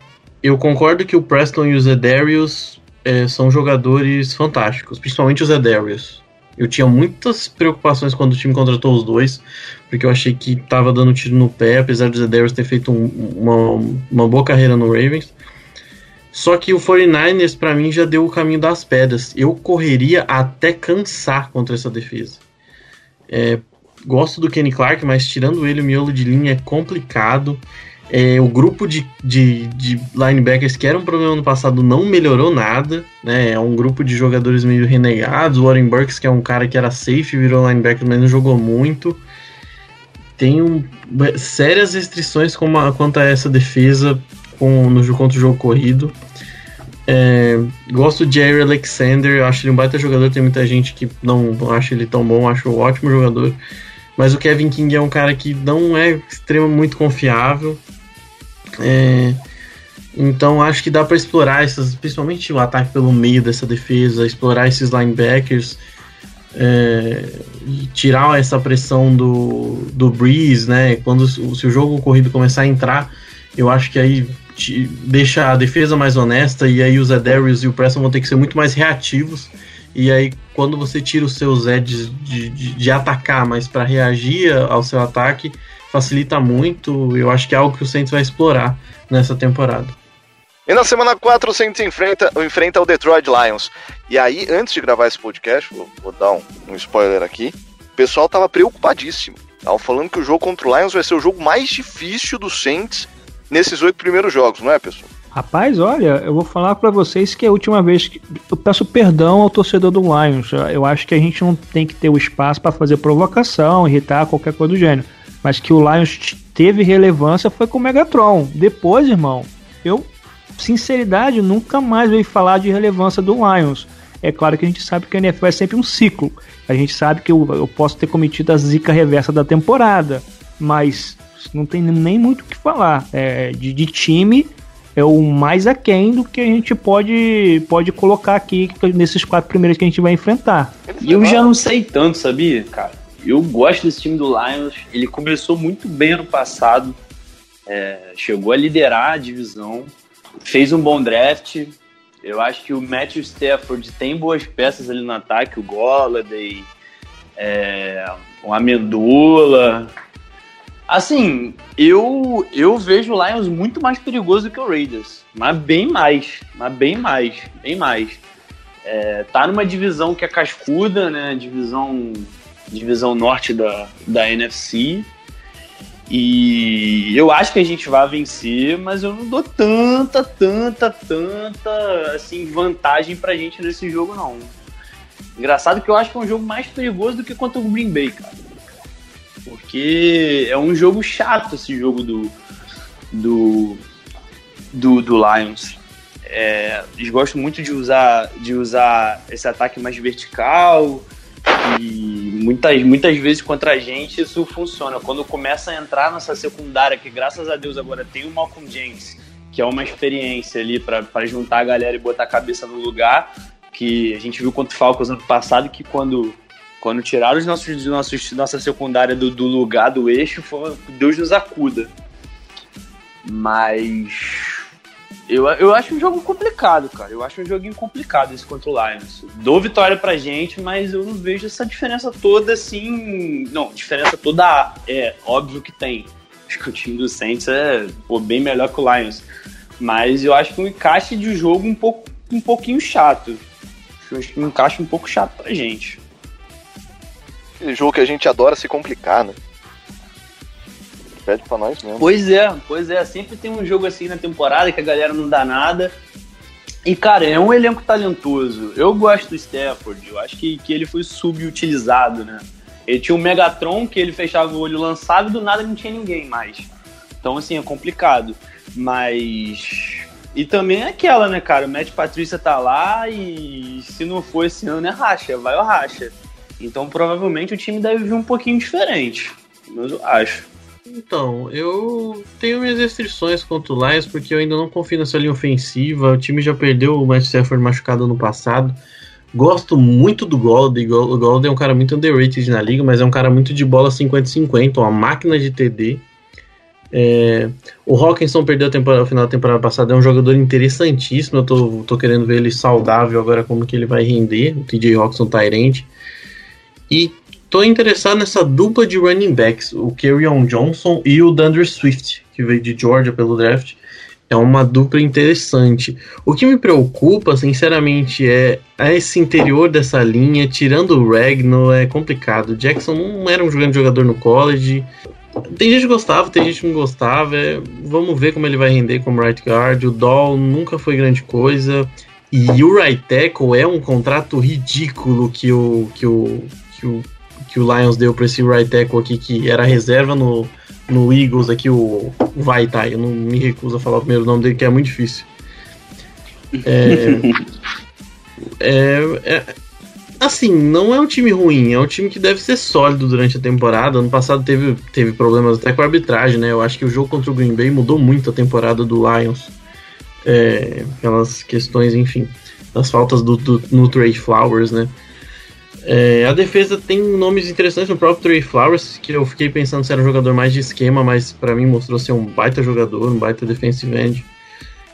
eu concordo que o Preston e o Zedarius é, são jogadores fantásticos, principalmente o Zedarius. Eu tinha muitas preocupações quando o time contratou os dois, porque eu achei que estava dando tiro no pé, apesar do Zedarius ter feito um, uma, uma boa carreira no Ravens. Só que o 49ers, para mim, já deu o caminho das pedras. Eu correria até cansar contra essa defesa. É, gosto do Kenny Clark, mas tirando ele, o miolo de linha é complicado. É, o grupo de, de, de, linebackers que era um problema no passado não melhorou nada, né? É um grupo de jogadores meio renegados. O Warren Burks, que é um cara que era safe, virou linebacker, mas não jogou muito. Tem um, sérias restrições uma, quanto a essa defesa com, no, contra o jogo corrido. É, gosto de Jerry Alexander, acho ele um baita jogador. Tem muita gente que não, não acha ele tão bom, acho um ótimo jogador. Mas o Kevin King é um cara que não é extremamente muito confiável. É, então acho que dá para explorar essas, principalmente o ataque pelo meio dessa defesa, explorar esses linebackers é, tirar essa pressão do, do Breeze, né? Quando se o jogo corrido começar a entrar, eu acho que aí deixa a defesa mais honesta e aí os Adarius e o Preston vão ter que ser muito mais reativos. E aí, quando você tira os seus edges de, de, de atacar, mas para reagir ao seu ataque, facilita muito. Eu acho que é algo que o Saints vai explorar nessa temporada. E na semana 4 o Saints enfrenta, enfrenta o Detroit Lions. E aí, antes de gravar esse podcast, vou, vou dar um, um, spoiler aqui, o pessoal tava preocupadíssimo. Estavam falando que o jogo contra o Lions vai ser o jogo mais difícil do Saints nesses oito primeiros jogos, não é, pessoal? Rapaz, olha, eu vou falar para vocês que é a última vez que eu peço perdão ao torcedor do Lions. Eu acho que a gente não tem que ter o espaço para fazer provocação, irritar, qualquer coisa do gênero mas que o Lions teve relevância foi com o Megatron. Depois, irmão, eu, sinceridade, nunca mais veio falar de relevância do Lions. É claro que a gente sabe que a NFL é sempre um ciclo. A gente sabe que eu, eu posso ter cometido a zica reversa da temporada, mas não tem nem muito o que falar. É, de, de time é o mais aquém do que a gente pode, pode colocar aqui nesses quatro primeiros que a gente vai enfrentar. E eu já não sei tanto, sabia, cara? eu gosto desse time do Lions. Ele começou muito bem ano passado, é, chegou a liderar a divisão, fez um bom draft. Eu acho que o Matthew Stafford tem boas peças ali no ataque, o Golladay, é, o Amendola. Assim, eu eu vejo o Lions muito mais perigoso do que o Raiders, mas bem mais, mas bem mais, bem mais. É, tá numa divisão que é cascuda, né? Divisão divisão norte da, da NFC. E eu acho que a gente vai vencer, mas eu não dou tanta, tanta, tanta assim, vantagem pra gente nesse jogo, não. Engraçado que eu acho que é um jogo mais perigoso do que contra o Green Bay, cara. Porque é um jogo chato esse jogo do. do. do, do Lions. É, eles gostam muito de usar, de usar esse ataque mais vertical e muitas, muitas vezes contra a gente isso funciona. Quando começa a entrar nessa secundária, que graças a Deus agora tem o Malcolm James, que é uma experiência ali para juntar a galera e botar a cabeça no lugar, que a gente viu contra o Falcons ano passado, que quando, quando tiraram os nossos, nossos, nossa secundária do, do lugar, do eixo, foi, Deus nos acuda. Mas eu, eu acho um jogo complicado, cara. Eu acho um joguinho complicado esse contra o Lions. Dou vitória pra gente, mas eu não vejo essa diferença toda assim. Não, diferença toda é óbvio que tem. Acho que o time do Saints é pô, bem melhor que o Lions. Mas eu acho que um encaixe de jogo um, pouco, um pouquinho chato. Acho que um encaixe um pouco chato pra gente. Aquele jogo que a gente adora se complicar, né? Pede pra nós mesmo. Pois é, pois é. Sempre tem um jogo assim na temporada que a galera não dá nada. E, cara, é um elenco talentoso. Eu gosto do Stafford. Eu acho que, que ele foi subutilizado, né? Ele tinha um Megatron que ele fechava o olho lançado e do nada não tinha ninguém mais. Então, assim, é complicado. Mas. E também é aquela, né, cara? O Matt Patrícia tá lá e se não for esse ano é racha, vai ou racha. Então provavelmente o time deve vir um pouquinho diferente. Mas eu acho. Então, eu tenho minhas restrições contra o Lions porque eu ainda não confio nessa linha ofensiva. O time já perdeu o Matt Stafford machucado no passado. Gosto muito do Golden. O Golden é um cara muito underrated na liga, mas é um cara muito de bola 50-50, uma máquina de TD. É, o Hawkinson perdeu a temporada, final da temporada passada, é um jogador interessantíssimo. Eu tô, tô querendo ver ele saudável agora, como que ele vai render. O TJ Hawkinson Tyrant. E tô interessado nessa dupla de running backs, o Kerryon Johnson e o Dunder Swift, que veio de Georgia pelo draft. É uma dupla interessante. O que me preocupa, sinceramente, é, é esse interior dessa linha, tirando o Regno, é complicado. Jackson não era um grande jogador no college. Tem gente que gostava, tem gente que não gostava. É, vamos ver como ele vai render como right guard. O Doll nunca foi grande coisa. E o right tackle é um contrato ridículo que o, que o, que o, que o Lions deu para esse right tackle aqui, que era reserva no, no Eagles aqui, o Vaitai. Eu não me recuso a falar o primeiro nome dele, que é muito difícil. É, é, é, assim, não é um time ruim, é um time que deve ser sólido durante a temporada. Ano passado teve, teve problemas até com a arbitragem, né? Eu acho que o jogo contra o Green Bay mudou muito a temporada do Lions. É, aquelas questões, enfim, das faltas do, do, no Trey Flowers, né? É, a defesa tem nomes interessantes no próprio Trey Flowers, que eu fiquei pensando se era um jogador mais de esquema, mas para mim mostrou ser um baita jogador, um baita defensive end.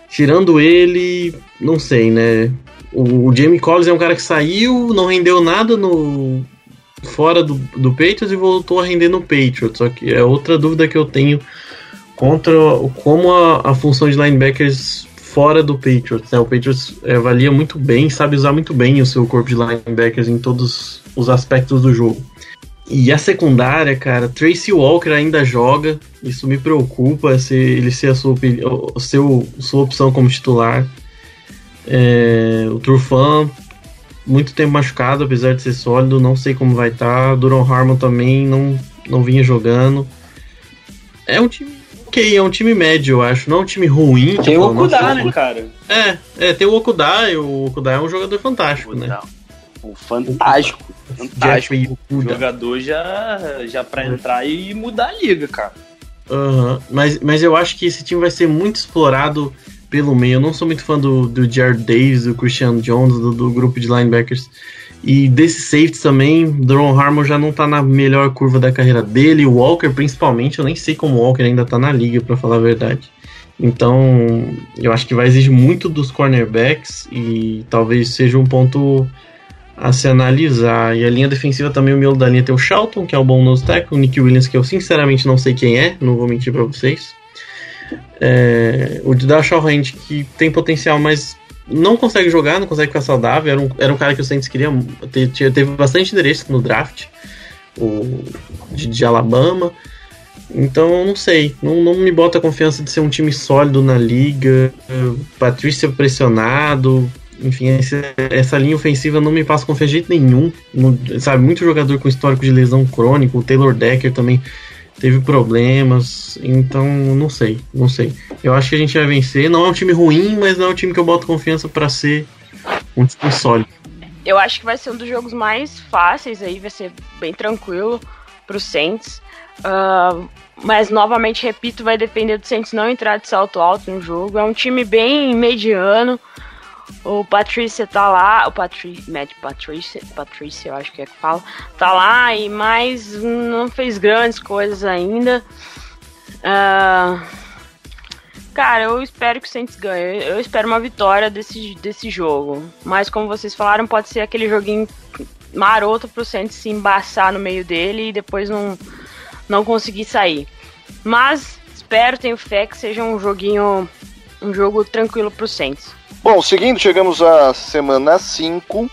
Tirando ele, não sei, né? O, o Jamie Collins é um cara que saiu, não rendeu nada no fora do, do Patriots e voltou a render no Patriots. Só que é outra dúvida que eu tenho contra como a, a função de linebackers fora do Patriots. Né? O Patriots é, avalia muito bem, sabe usar muito bem o seu corpo de linebackers em todos os aspectos do jogo. E a secundária, cara, Tracy Walker ainda joga, isso me preocupa, se ele ser a sua, seu, sua opção como titular. É, o Trufan, muito tempo machucado, apesar de ser sólido, não sei como vai estar. Tá. Duron Harmon também não, não vinha jogando. É um time ok, é um time médio, eu acho. Não é um time ruim. Tem tipo, o Okudá, né, cara? É, é, tem o Okudá, e o Okudá é um jogador fantástico, né? Um fantástico. Fantástico. O jogador já, já pra entrar e mudar a liga, cara. Uhum. Mas, mas eu acho que esse time vai ser muito explorado pelo meio. Eu não sou muito fã do, do Jared Davis, do Christian Jones, do, do grupo de linebackers. E desse safety também, Dron Harmon já não tá na melhor curva da carreira dele. O Walker, principalmente, eu nem sei como o Walker ainda tá na liga, para falar a verdade. Então, eu acho que vai exigir muito dos cornerbacks e talvez seja um ponto a se analisar. E a linha defensiva também, o miolo da linha tem o Charlton, que é o bom nose tackle, o Nick Williams, que eu sinceramente não sei quem é, não vou mentir para vocês. É, o Dashal Hand, que tem potencial, mas não consegue jogar, não consegue ficar saudável. Era um, era um cara que o Saints queria. Teve, teve bastante interesse no draft o, de, de Alabama. Então, não sei. Não, não me bota a confiança de ser um time sólido na liga. Patrícia pressionado. Enfim, esse, essa linha ofensiva não me passa confiança de jeito nenhum. Não, sabe, muito jogador com histórico de lesão crônico. O Taylor Decker também teve problemas, então não sei, não sei. Eu acho que a gente vai vencer. Não é um time ruim, mas não é um time que eu boto confiança para ser um time sólido. Eu acho que vai ser um dos jogos mais fáceis aí, vai ser bem tranquilo pro Saints. Uh, mas novamente repito, vai depender do Saints não entrar de salto alto no jogo. É um time bem mediano. O Patrícia tá lá, o Patri, Matt Patrícia, Patrícia, eu acho que é que fala, tá lá e mais não fez grandes coisas ainda. Uh, cara, eu espero que o Saints ganhe. Eu espero uma vitória desse, desse jogo. Mas como vocês falaram, pode ser aquele joguinho maroto pro Saints se embaçar no meio dele e depois não, não conseguir sair. Mas espero, tenho fé que seja um joguinho um jogo tranquilo pro Saints. Bom, seguindo, chegamos à semana 5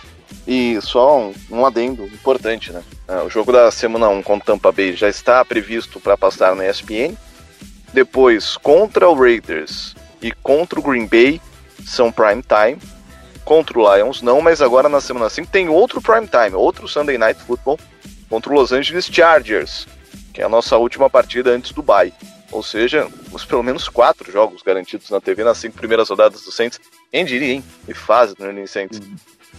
e só um, um adendo importante, né? É, o jogo da semana 1 contra o Tampa Bay já está previsto para passar na ESPN. Depois, contra o Raiders e contra o Green Bay são prime time. Contra o Lions não, mas agora na semana 5 tem outro prime time, outro Sunday Night Football contra o Los Angeles Chargers, que é a nossa última partida antes do bye. Ou seja, os pelo menos quatro jogos garantidos na TV nas cinco primeiras rodadas do Saints. Quem diria, hein? E fase do New Saints.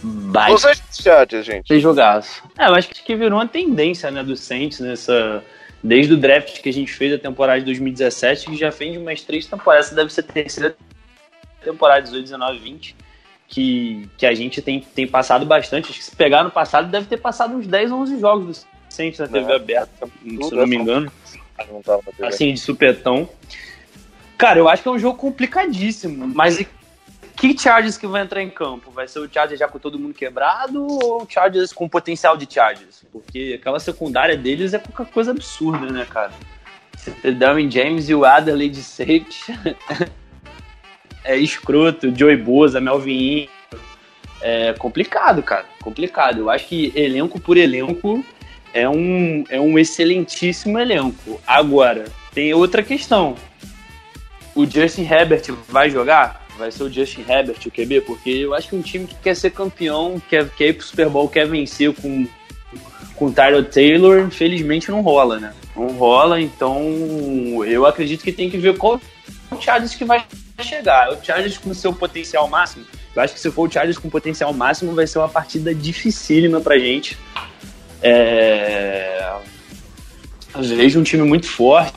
Vai. Los Angeles Chargers, gente. Tem jogaço. É, eu acho que virou uma tendência, né, do Saints nessa. Desde o draft que a gente fez a temporada de 2017, que já fez de umas três temporadas. Essa deve ser a terceira temporada, 18, 19, 20. Que, que a gente tem, tem passado bastante. Acho que se pegar no passado, deve ter passado uns 10 ou 11 jogos do Saints na TV É, aberta, se eu não me essa- engano. Não. Assim, de supetão. Cara, eu acho que é um jogo complicadíssimo. Mas e que Chargers que vai entrar em campo? Vai ser o Chargers já com todo mundo quebrado ou o Chargers com potencial de Chargers? Porque aquela secundária deles é qualquer coisa absurda, né, cara? Você ter Darwin James e o Adderley de safety é escroto, Joey Boza, Melvin. É complicado, cara. Complicado. Eu acho que elenco por elenco é um, é um excelentíssimo elenco. Agora, tem outra questão. O Justin Herbert vai jogar? Vai ser o Justin Herbert o QB? Porque eu acho que um time que quer ser campeão, quer, quer ir pro Super Bowl, quer vencer com com o Tyler Taylor, infelizmente não rola, né? Não rola, então eu acredito que tem que ver qual o Chargers que vai chegar. O Chargers com seu potencial máximo. Eu acho que se for o Chargers com potencial máximo, vai ser uma partida dificílima pra gente. É... Eu vejo um time muito forte,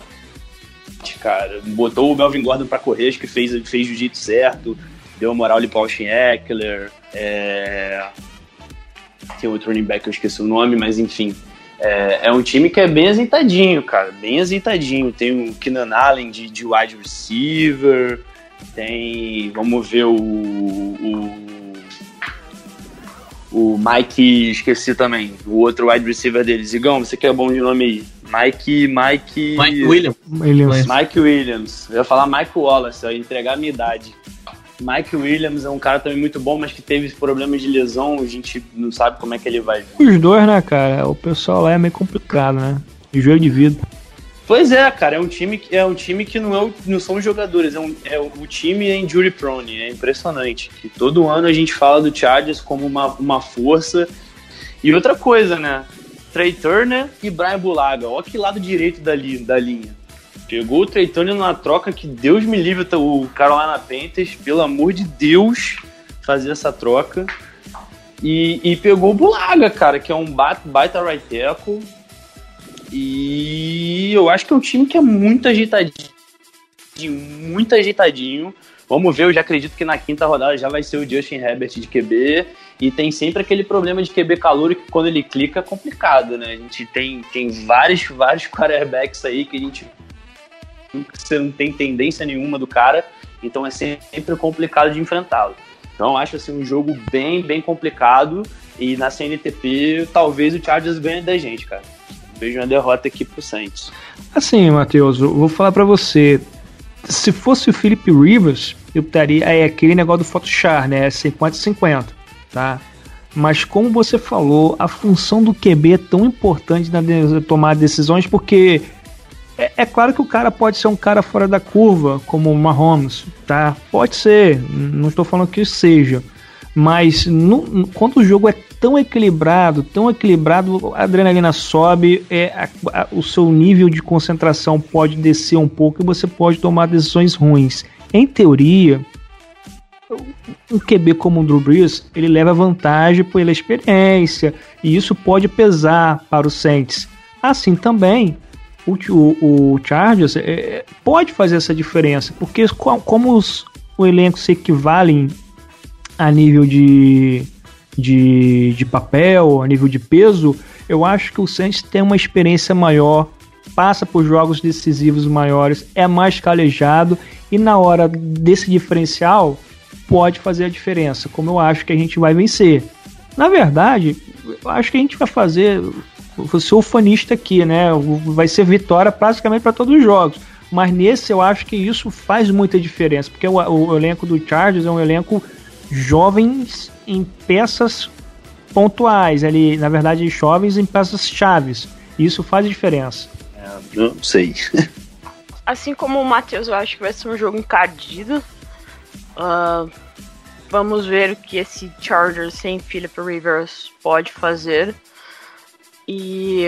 cara. Botou o Melvin Gordon pra correr, acho que fez, fez jeito certo. Deu moral ali pro Austin Eckler. É... Tem outro running back, eu esqueci o nome, mas enfim. É, é um time que é bem azeitadinho, cara. Bem azeitadinho. Tem o Keenan Allen de, de wide receiver. Tem. Vamos ver o. O, o Mike. Esqueci também. O outro wide receiver deles. Igão, você que é bom de nome aí. Mike. Mike. Mike Williams. Williams. Mike Williams. Eu ia falar Mike Wallace, eu ia entregar a minha idade. Mike Williams é um cara também muito bom, mas que teve problemas de lesão, a gente não sabe como é que ele vai vir. Os dois, né, cara? O pessoal lá é meio complicado, né? Joelho de vidro. Pois é, cara, é um time que é um time que não, é o- não são os jogadores, é, um, é o, o time é injury prone, é impressionante. Que todo ano a gente fala do Chargers como uma, uma força. E outra coisa, né? Trey Turner e Brian Bulaga, ó que lado direito da, da linha. Pegou o Trey Turner numa troca que Deus me livre o Carolina Panthers, pelo amor de Deus, fazer essa troca. E, e pegou o Bulaga, cara, que é um ba- baita right tackle. E eu acho que é um time que é muito ajeitadinho, muito ajeitadinho. Vamos ver, eu já acredito que na quinta rodada já vai ser o Justin Herbert de QB. E tem sempre aquele problema de QB calor que quando ele clica é complicado, né? A gente tem, tem vários, vários quarterbacks aí que a gente você não tem tendência nenhuma do cara, então é sempre complicado de enfrentá-lo. Então acho assim um jogo bem, bem complicado e na CNTP talvez o Chargers ganhe da gente, cara. Vejo uma derrota aqui pro Saints. Assim, Matheus, eu vou falar pra você. Se fosse o Philip Rivers, eu estaria. É aquele negócio do Photoshop, né? 50-50, tá? Mas como você falou, a função do QB é tão importante na de- tomar decisões, porque é, é claro que o cara pode ser um cara fora da curva, como o Mahomes, tá? Pode ser, não estou falando que seja. Mas no- quando o jogo é tão equilibrado, tão equilibrado, a adrenalina sobe, é, a- a- o seu nível de concentração pode descer um pouco e você pode tomar decisões ruins. Em teoria, um QB como o Drew Brees, ele leva vantagem pela experiência, e isso pode pesar para o Saints. Assim também, o, o, o Chargers é, pode fazer essa diferença, porque co- como os, o elenco se equivalem a nível de, de, de papel, a nível de peso, eu acho que o Saints tem uma experiência maior, passa por jogos decisivos maiores, é mais calejado e na hora desse diferencial pode fazer a diferença, como eu acho que a gente vai vencer. Na verdade, eu acho que a gente vai fazer, vou ser ufanista aqui, né? Vai ser vitória praticamente para todos os jogos. Mas nesse eu acho que isso faz muita diferença, porque o, o elenco do Chargers é um elenco jovens em peças pontuais, ali, na verdade, jovens em peças chaves. Isso faz diferença. É, não sei. Assim como o Matheus, eu acho que vai ser um jogo encardido. Uh, vamos ver o que esse Chargers sem Philip Rivers pode fazer. E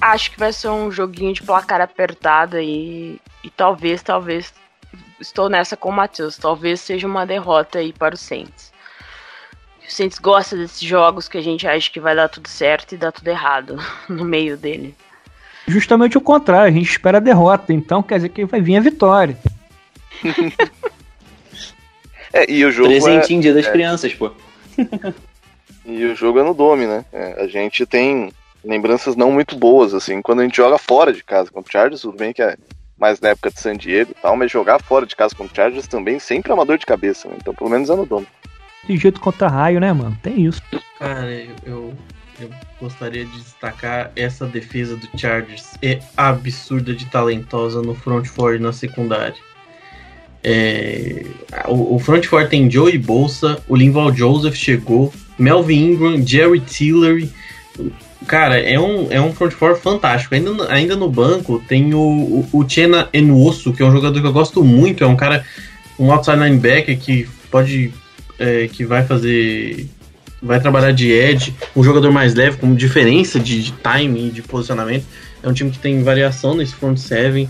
acho que vai ser um joguinho de placar apertada e, e talvez, talvez, estou nessa com o Matheus, talvez seja uma derrota aí para o Saints. O Saints gosta desses jogos que a gente acha que vai dar tudo certo e dá tudo errado no meio dele. Justamente o contrário, a gente espera a derrota, então quer dizer que vai vir a vitória. é, e o jogo Presentinho é, dia das é, crianças, pô. e o jogo é no Dome, né? É, a gente tem lembranças não muito boas, assim, quando a gente joga fora de casa contra o Chargers, tudo bem que é mais na época de San Diego e tal, mas jogar fora de casa contra o Chargers também sempre é uma dor de cabeça, né? Então pelo menos é no Dome. De jeito contra raio, né, mano? Tem isso. Cara, eu, eu gostaria de destacar essa defesa do Chargers. É absurda de talentosa no front four e na secundária. É, o, o front four tem Joey Bolsa, o Linval Joseph chegou, Melvin Ingram, Jerry Tillery. Cara, é um, é um front four fantástico. Ainda, ainda no banco tem o, o, o Chena Enuoso, que é um jogador que eu gosto muito. É um cara, um outside linebacker que pode é, que vai fazer. Vai trabalhar de edge, um jogador mais leve, com diferença de, de timing, de posicionamento. É um time que tem variação nesse front seven.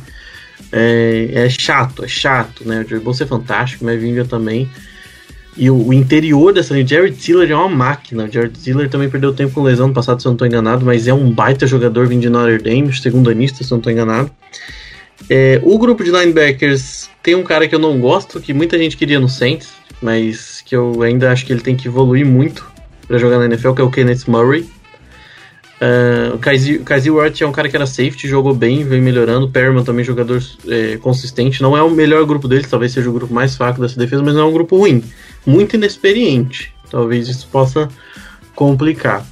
É, é chato, é chato, né? O Joey Bolsa é fantástico, mas Vinga também. E o, o, interior dessa linha, Jared Tiller é uma máquina. O Jared Tiller também perdeu tempo com lesão no passado, se eu não estou enganado, mas é um baita jogador vindo de Notre Dame, segundo anista, se eu não estou enganado. É, o grupo de linebackers tem um cara que eu não gosto, que muita gente queria no Saints, mas que eu ainda acho que ele tem que evoluir muito para jogar na NFL, que é o Kenneth Murray. Uh, o Kaiser Wright é um cara que era safety, jogou bem, vem melhorando. Perman também jogador é, consistente. Não é o melhor grupo deles, talvez seja o grupo mais fraco dessa defesa, mas não é um grupo ruim. Muito inexperiente. Talvez isso possa complicar.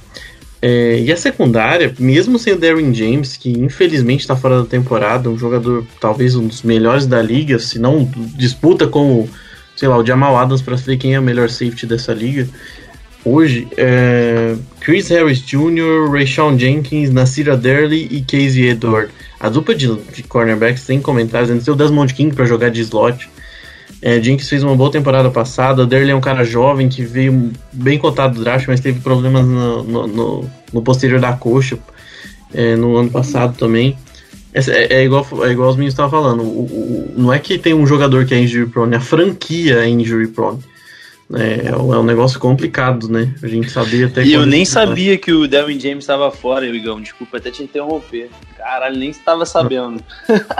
É, e a secundária, mesmo sem o Darren James, que infelizmente está fora da temporada, um jogador talvez um dos melhores da liga, se não disputa com sei lá, o Jamal Adams para saber quem é o melhor safety dessa liga. Hoje, é Chris Harris Jr., Rayshawn Jenkins, Nasir Adderley e Casey Edward. A dupla de, de cornerbacks tem comentários, ainda tem o Desmond King para jogar de slot. É, Jenkins fez uma boa temporada passada. Adderley é um cara jovem que veio bem cotado do draft, mas teve problemas no, no, no, no posterior da coxa é, no ano passado também. É, é, igual, é igual os meninos estavam falando. O, o, não é que tem um jogador que é injury prone, a franquia é injury prone. É, é um negócio complicado, né? A gente sabia até E eu nem sabia que o Devin James estava fora, Igão. Desculpa até te interromper. Caralho, nem estava sabendo.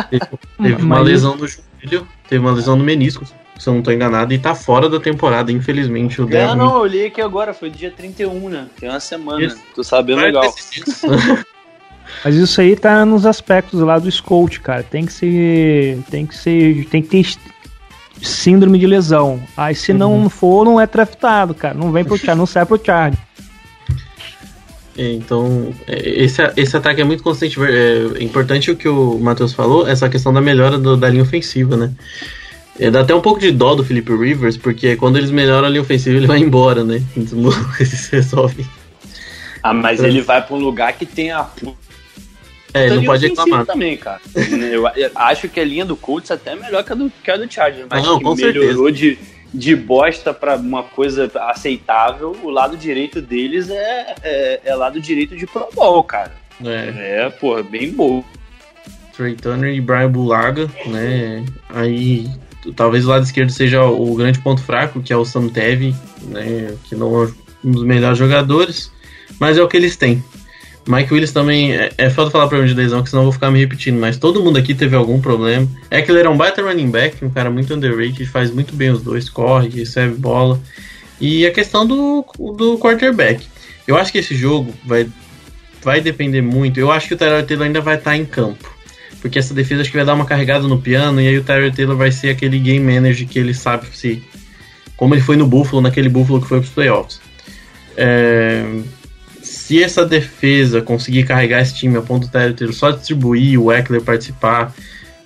teve, teve uma lesão no joelho, teve uma lesão no menisco, se eu não estou enganado, e tá fora da temporada, infelizmente. O Devin... Não, não, eu li aqui agora, foi dia 31, né? Tem uma semana. Isso. Tô sabendo Vai legal. Mas isso aí tá nos aspectos lá do Scout, cara. Tem que ser. Tem que ser. Tem que ter síndrome de lesão. Aí se uhum. não for, não é draftado, cara. Não vem pro Charge, não sai pro Charge. É, então, é, esse, esse ataque é muito constante. É, é importante o que o Matheus falou, essa questão da melhora do, da linha ofensiva, né? É, dá até um pouco de dó do Felipe Rivers, porque quando eles melhoram a linha ofensiva, ele vai embora, né? Então, se resolve. Ah, mas ele vai para um lugar que tem a é, não pode reclamar. também, cara. Eu, acho que a linha do Colts é até melhor que a do, que a do Chargers, mas não, que melhorou de, de bosta para uma coisa aceitável. O lado direito deles é, é, é lado direito de Pro Bowl, cara. É, é pô, bem bom. Trey Turner e Brian Bulaga, né? Aí talvez o lado esquerdo seja o grande ponto fraco, que é o Sam Tevi, né? Que não é um dos melhores jogadores, mas é o que eles têm. Mike Willis também. É, é foda falar problema de lesão, que senão eu vou ficar me repetindo, mas todo mundo aqui teve algum problema. É que ele era um baita running back, um cara muito underrated, faz muito bem os dois, corre, recebe bola. E a questão do, do quarterback. Eu acho que esse jogo vai, vai depender muito. Eu acho que o Tyler Taylor ainda vai estar em campo. Porque essa defesa acho que vai dar uma carregada no piano, e aí o Tyler Taylor vai ser aquele game manager que ele sabe se. Como ele foi no Buffalo, naquele Buffalo que foi pros playoffs. É, se essa defesa conseguir carregar esse time a ponto do só distribuir, o Eckler participar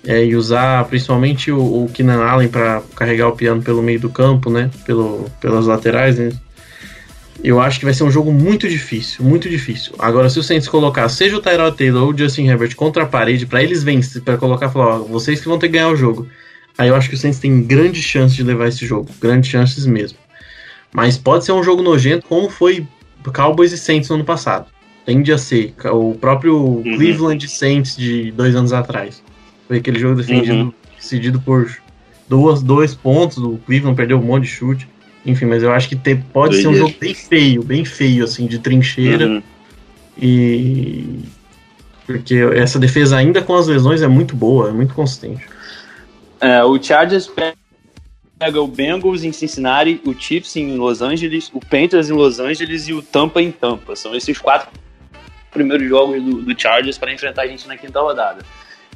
é, e usar principalmente o, o Keenan Allen para carregar o piano pelo meio do campo, né? Pelo, pelas laterais, né? Eu acho que vai ser um jogo muito difícil, muito difícil. Agora, se o Saints colocar, seja o Tyrod Taylor ou o Justin Herbert contra a parede, para eles vencer, para colocar, falar, ó, vocês que vão ter que ganhar o jogo. Aí eu acho que o Saints tem grandes chances de levar esse jogo, grandes chances mesmo. Mas pode ser um jogo nojento, como foi Cowboys e Saints no ano passado. Tende a ser o próprio uhum. Cleveland Saints de dois anos atrás. Foi aquele jogo defendido, uhum. decidido por duas, dois pontos. O Cleveland perdeu um monte de chute. Enfim, mas eu acho que ter, pode ser um jogo bem feio, bem feio, assim, de trincheira. Uhum. E. Porque essa defesa, ainda com as lesões, é muito boa, é muito consistente. É, o Chargers pega o Bengals em Cincinnati, o Chiefs em Los Angeles, o Panthers em Los Angeles e o Tampa em Tampa. São esses quatro primeiros jogos do, do Chargers para enfrentar a gente na quinta rodada.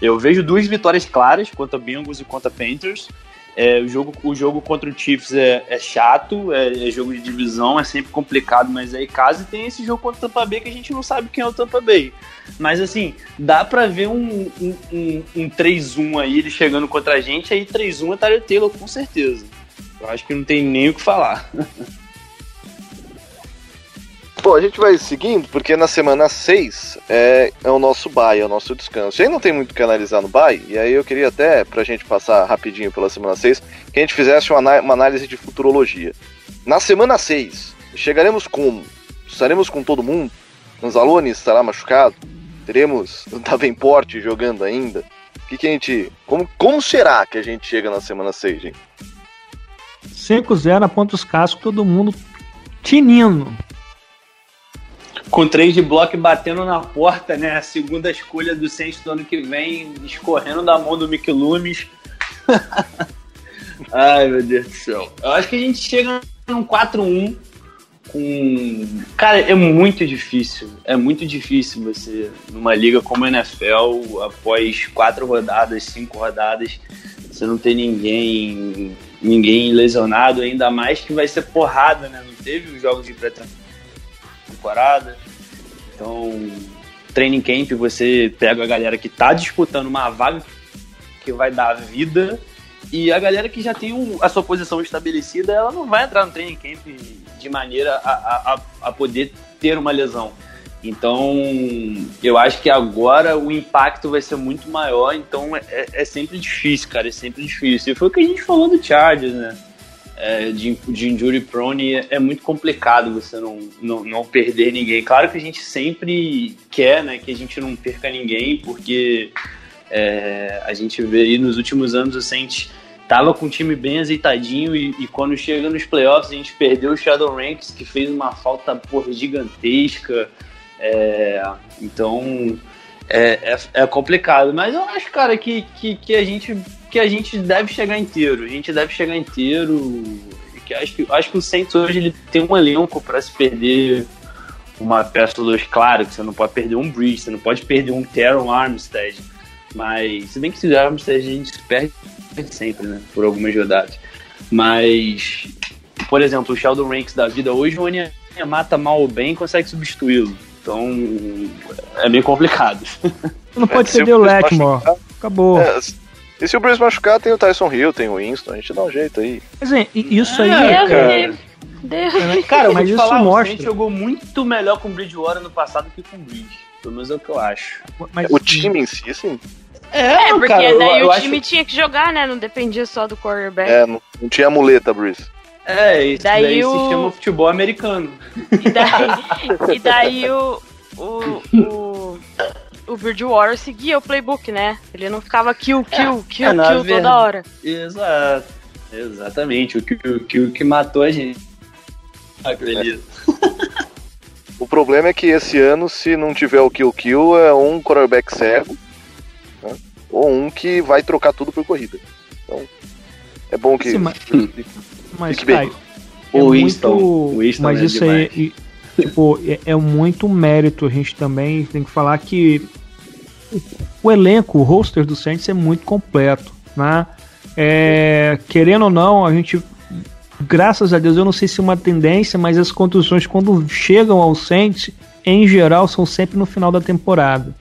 Eu vejo duas vitórias claras contra Bengals e contra Panthers. É, o, jogo, o jogo contra o Chiefs é, é chato, é, é, jogo de divisão, é sempre complicado, mas aí caso tem esse jogo contra o Tampa Bay que a gente não sabe quem é o Tampa Bay. Mas assim, dá pra ver um, um, um, um 3-1 aí, ele chegando contra a gente, aí 3-1 é Tyler Taylor, com certeza. Eu acho que não tem nem o que falar. Bom, a gente vai seguindo, porque na semana 6 é, é o nosso bye, é o nosso descanso. E aí não tem muito o que analisar no bye, e aí eu queria até, pra gente passar rapidinho pela semana 6, que a gente fizesse uma, uma análise de futurologia. Na semana 6, chegaremos como? Estaremos com todo mundo? Anzalone estará machucado? Teremos Davenport jogando ainda? O que, que a gente. Como, como será que a gente chega na semana 6, gente? 5-0 na ponta dos cascos, todo mundo tinindo com três de bloco batendo na porta, né? A segunda escolha do Saints do ano que vem, escorrendo da mão do Mick Loomis. Ai, meu Deus do céu. Eu acho que a gente chega num 4-1 com. Cara, é muito difícil. É muito difícil você, numa liga como a NFL, após quatro rodadas, cinco rodadas, você não ter ninguém ninguém lesionado, ainda mais que vai ser porrada, né? Não teve os jogos de pré-temporada. Então, training camp, você pega a galera que tá disputando uma vaga que vai dar vida e a galera que já tem a sua posição estabelecida, ela não vai entrar no training camp de maneira a, a, a poder ter uma lesão. Então, eu acho que agora o impacto vai ser muito maior, então é, é sempre difícil, cara, é sempre difícil. E foi o que a gente falou do Chargers, né? É, de, de injury prone é, é, muito complicado você não, não, não, perder ninguém. Claro que a gente sempre quer né, que a gente não perca ninguém, porque é, a gente vê aí nos últimos anos o Saints tava com um time bem azeitadinho e, e, quando chega nos playoffs a gente perdeu o Shadow Ranks, que fez uma falta por gigantesca. É, então é, é, é, complicado, mas eu acho, cara, que, que, que a gente que a gente deve chegar inteiro. A gente deve chegar inteiro. Que acho, que, acho que o Saints hoje ele tem um elenco para se perder uma peça dos claro que você não pode perder um Breeze, você não pode perder um Teron Armstead. Mas, se bem que se Armstead a gente perde sempre, né? Por algumas rodadas. Mas, por exemplo, o Sheldon Ranks da vida hoje, o Ania mata mal ou bem consegue substituí-lo. Então, é meio complicado. Não pode é, perder o Letmore. Acabou. É, e se o Bruce machucar, tem o Tyson Hill, tem o Winston, a gente dá um jeito aí. Mas é, isso aí, ah, cara. Deus. É, cara, mas isso falar, mostra. A gente jogou muito melhor com o Bridgewater no passado que com o Bridge. Pelo menos é o que eu acho. Mas, o time em si, sim. É, é porque cara, daí eu, o eu time acho... tinha que jogar, né? Não dependia só do quarterback. É, não, não tinha muleta, Bruce. É, isso daí, daí o... se chama futebol americano. E daí, e daí o, o, o, o Bridgewater seguia o playbook, né? Ele não ficava kill, kill, é, kill, é, kill toda hora. Exato. Exatamente. O kill, kill que matou a gente. Acredito. É. o problema é que esse ano, se não tiver o kill kill, é um quarterback cego. Né? Ou um que vai trocar tudo por corrida. Então, é bom que. Sim, mas, mas Kai, é o Winston, muito... Winston mas é isso demais. aí tipo, é, é, muito mérito. A gente também tem que falar que o elenco, o roster do Saints é muito completo, né? É, querendo ou não, a gente, graças a Deus, eu não sei se é uma tendência, mas as contusões quando chegam ao Saints, em geral, são sempre no final da temporada.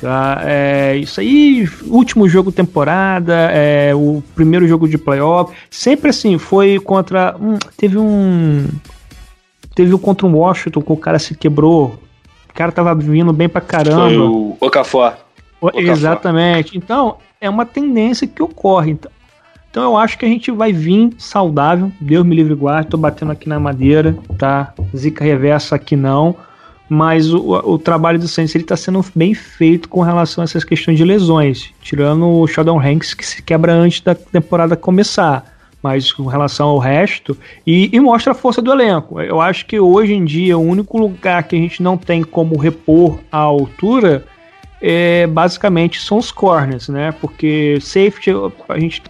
Tá? É, isso aí, último jogo temporada, é, o primeiro jogo de playoff, sempre assim, foi contra. Hum, teve um. Teve um contra um Washington que o cara se quebrou. O cara tava vindo bem pra caramba. Foi o Okafor. Exatamente. Então, é uma tendência que ocorre. Então, então eu acho que a gente vai vir saudável. Deus me livre e guarde. Tô batendo aqui na madeira, tá? Zica reversa aqui não. Mas o, o trabalho do Saints ele tá sendo bem feito com relação a essas questões de lesões. Tirando o Sheldon Hanks, que se quebra antes da temporada começar mas com relação ao resto, e, e, mostra a força do elenco. Eu acho que hoje em dia o único lugar que a gente não tem como repor a altura é, basicamente são os corners, né? Porque safety, a gente.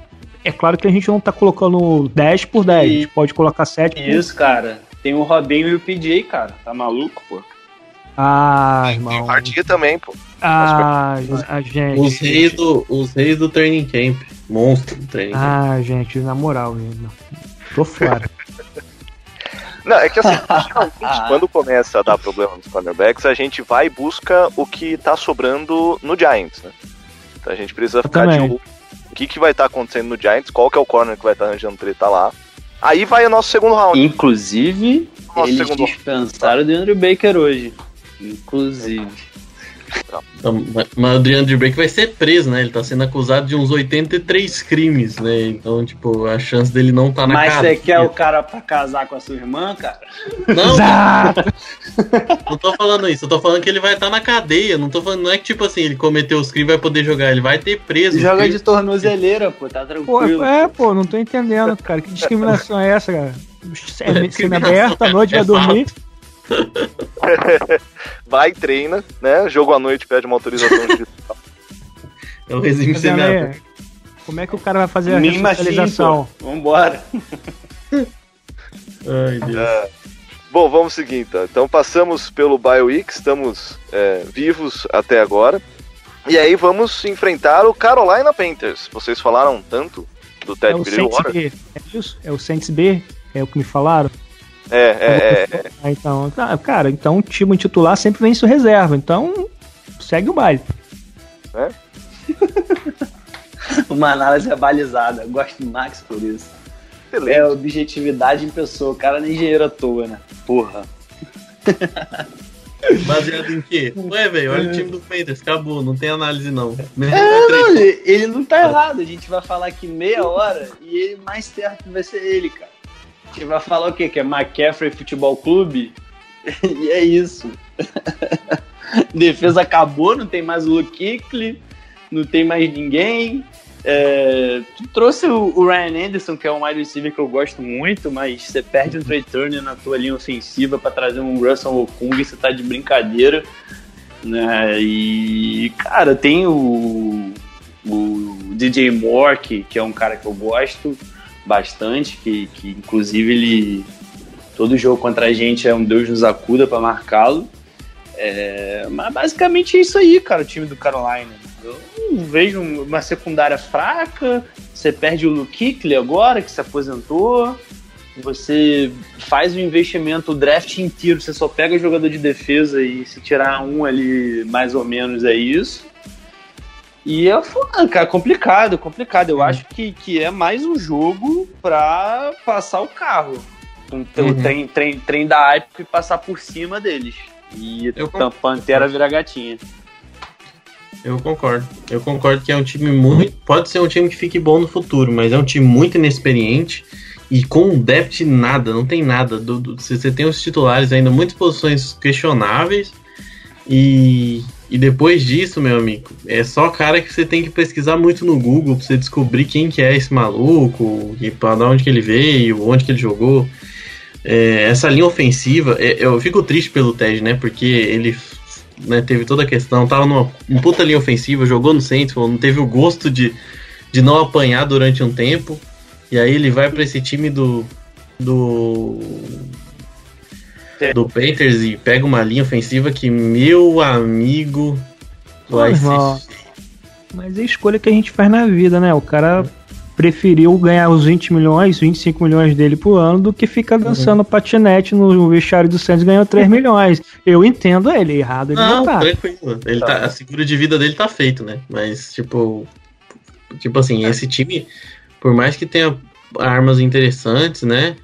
É claro que a gente não tá colocando 10 por 10, e, a gente pode colocar 7 por Isso, cara. Tem o Robinho e o PJ, cara. Tá maluco, pô? Ah, irmão. Tem também, pô. Ah, a gente. Os reis do, os reis do training camp. Monstro do training camp. Ah, gente, na moral, tô fora. Não, é que assim, quando começa a dar problema nos cornerbacks, a gente vai e busca o que tá sobrando no Giants, né? Então a gente precisa ficar de olho. O que, que vai estar tá acontecendo no Giants, qual que é o corner que vai estar tá arranjando treta lá. Aí vai o nosso segundo round. Inclusive, nosso eles segundo dispensaram o DeAndre Baker hoje. Inclusive. Então, mas o DeAndre Baker vai ser preso, né? Ele tá sendo acusado de uns 83 crimes, né? Então, tipo, a chance dele não tá na Mas você quer o cara pra casar com a sua irmã, cara? Não, não tô falando isso. Eu tô falando que ele vai estar tá na cadeia. Não tô falando, não é que, tipo assim, ele cometeu os crimes vai poder jogar. Ele vai ter preso. Joga de tornozeleira, pô, tá tranquilo. Pô, é, pô, não tô entendendo, cara. Que discriminação é essa, cara? Cena aberta, a noite vai dormir. Vai, treina, né? Jogo à noite, pede uma autorização digital. É o regime semiaberto. Como é que o cara vai fazer a responsabilização? Vambora. Ai, Deus. É, bom, vamos seguir então. Então passamos pelo BioWeek, estamos é, vivos até agora. E aí vamos enfrentar o Carolina Panthers. Vocês falaram tanto do Ted é Bridgewater. É isso? É o Saints B? É o que me falaram? É, é, é. Então, tá, cara, então o time titular sempre vem sua reserva. Então, segue o baile. É? Uma análise balizada. Gosto do Max por isso. Excelente. É objetividade em pessoa. O cara nem engenheiro à toa, né? Porra. Baseado em quê? Ué, velho, olha o time do Panthers, acabou, não tem análise não. É, não, ele não tá errado, a gente vai falar aqui meia hora e ele mais certo vai ser ele, cara. Vai falar o quê? Que é McCaffrey Futebol Clube? e é isso. Defesa acabou, não tem mais o Luke Kuechly, não tem mais ninguém. É, tu trouxe o, o, Ryan Anderson, que é um wide receiver que eu gosto muito, mas você perde um Trey Turner na tua linha ofensiva para trazer um Russell Okung, você tá de brincadeira. Né? E, cara, tem o, o DJ Moore, que, que é um cara que eu gosto bastante, que, que inclusive ele todo jogo contra a gente é um Deus nos acuda para marcá-lo. É, mas basicamente é isso aí, cara, o time do Carolina. Eu vejo uma secundária fraca, você perde o Kuechly agora, que se aposentou, você faz um investimento, o draft inteiro, você só pega jogador de defesa e se tirar um ali, mais ou menos, é isso. E é cara, complicado, complicado. Eu uhum. acho que, que é mais um jogo pra passar o carro. Um, uhum. trem, trem, trem da hype e passar por cima deles. E eu a Pantera virar gatinha. Eu concordo. Eu concordo que é um time muito. Pode ser um time que fique bom no futuro, mas é um time muito inexperiente e com um depth nada, não tem nada. Do, do, você tem os titulares ainda, muitas posições questionáveis. E e depois disso, meu amigo, é só cara que você tem que pesquisar muito no Google pra você descobrir quem que é esse maluco, e pra onde que ele veio, onde que ele jogou. É, essa linha ofensiva, é, eu fico triste pelo Ted, né? Porque ele né, teve toda a questão, tava numa um puta linha ofensiva, jogou no centro, não teve o gosto de, de não apanhar durante um tempo. E aí ele vai para esse time do, do do Panthers e pega uma linha ofensiva que, meu amigo, vai ser... Mas é a escolha que a gente faz na vida, né? O cara preferiu ganhar os 20 milhões, 25 milhões dele por ano do que ficar dançando patinete no vestiário do Santos e ganhou 3 milhões. Eu entendo ele, errado ele não, Não, tá. tranquilo. Ele tá, a seguro de vida dele tá feito, né? Mas, tipo. Tipo assim, esse time, por mais que tenha armas interessantes, né?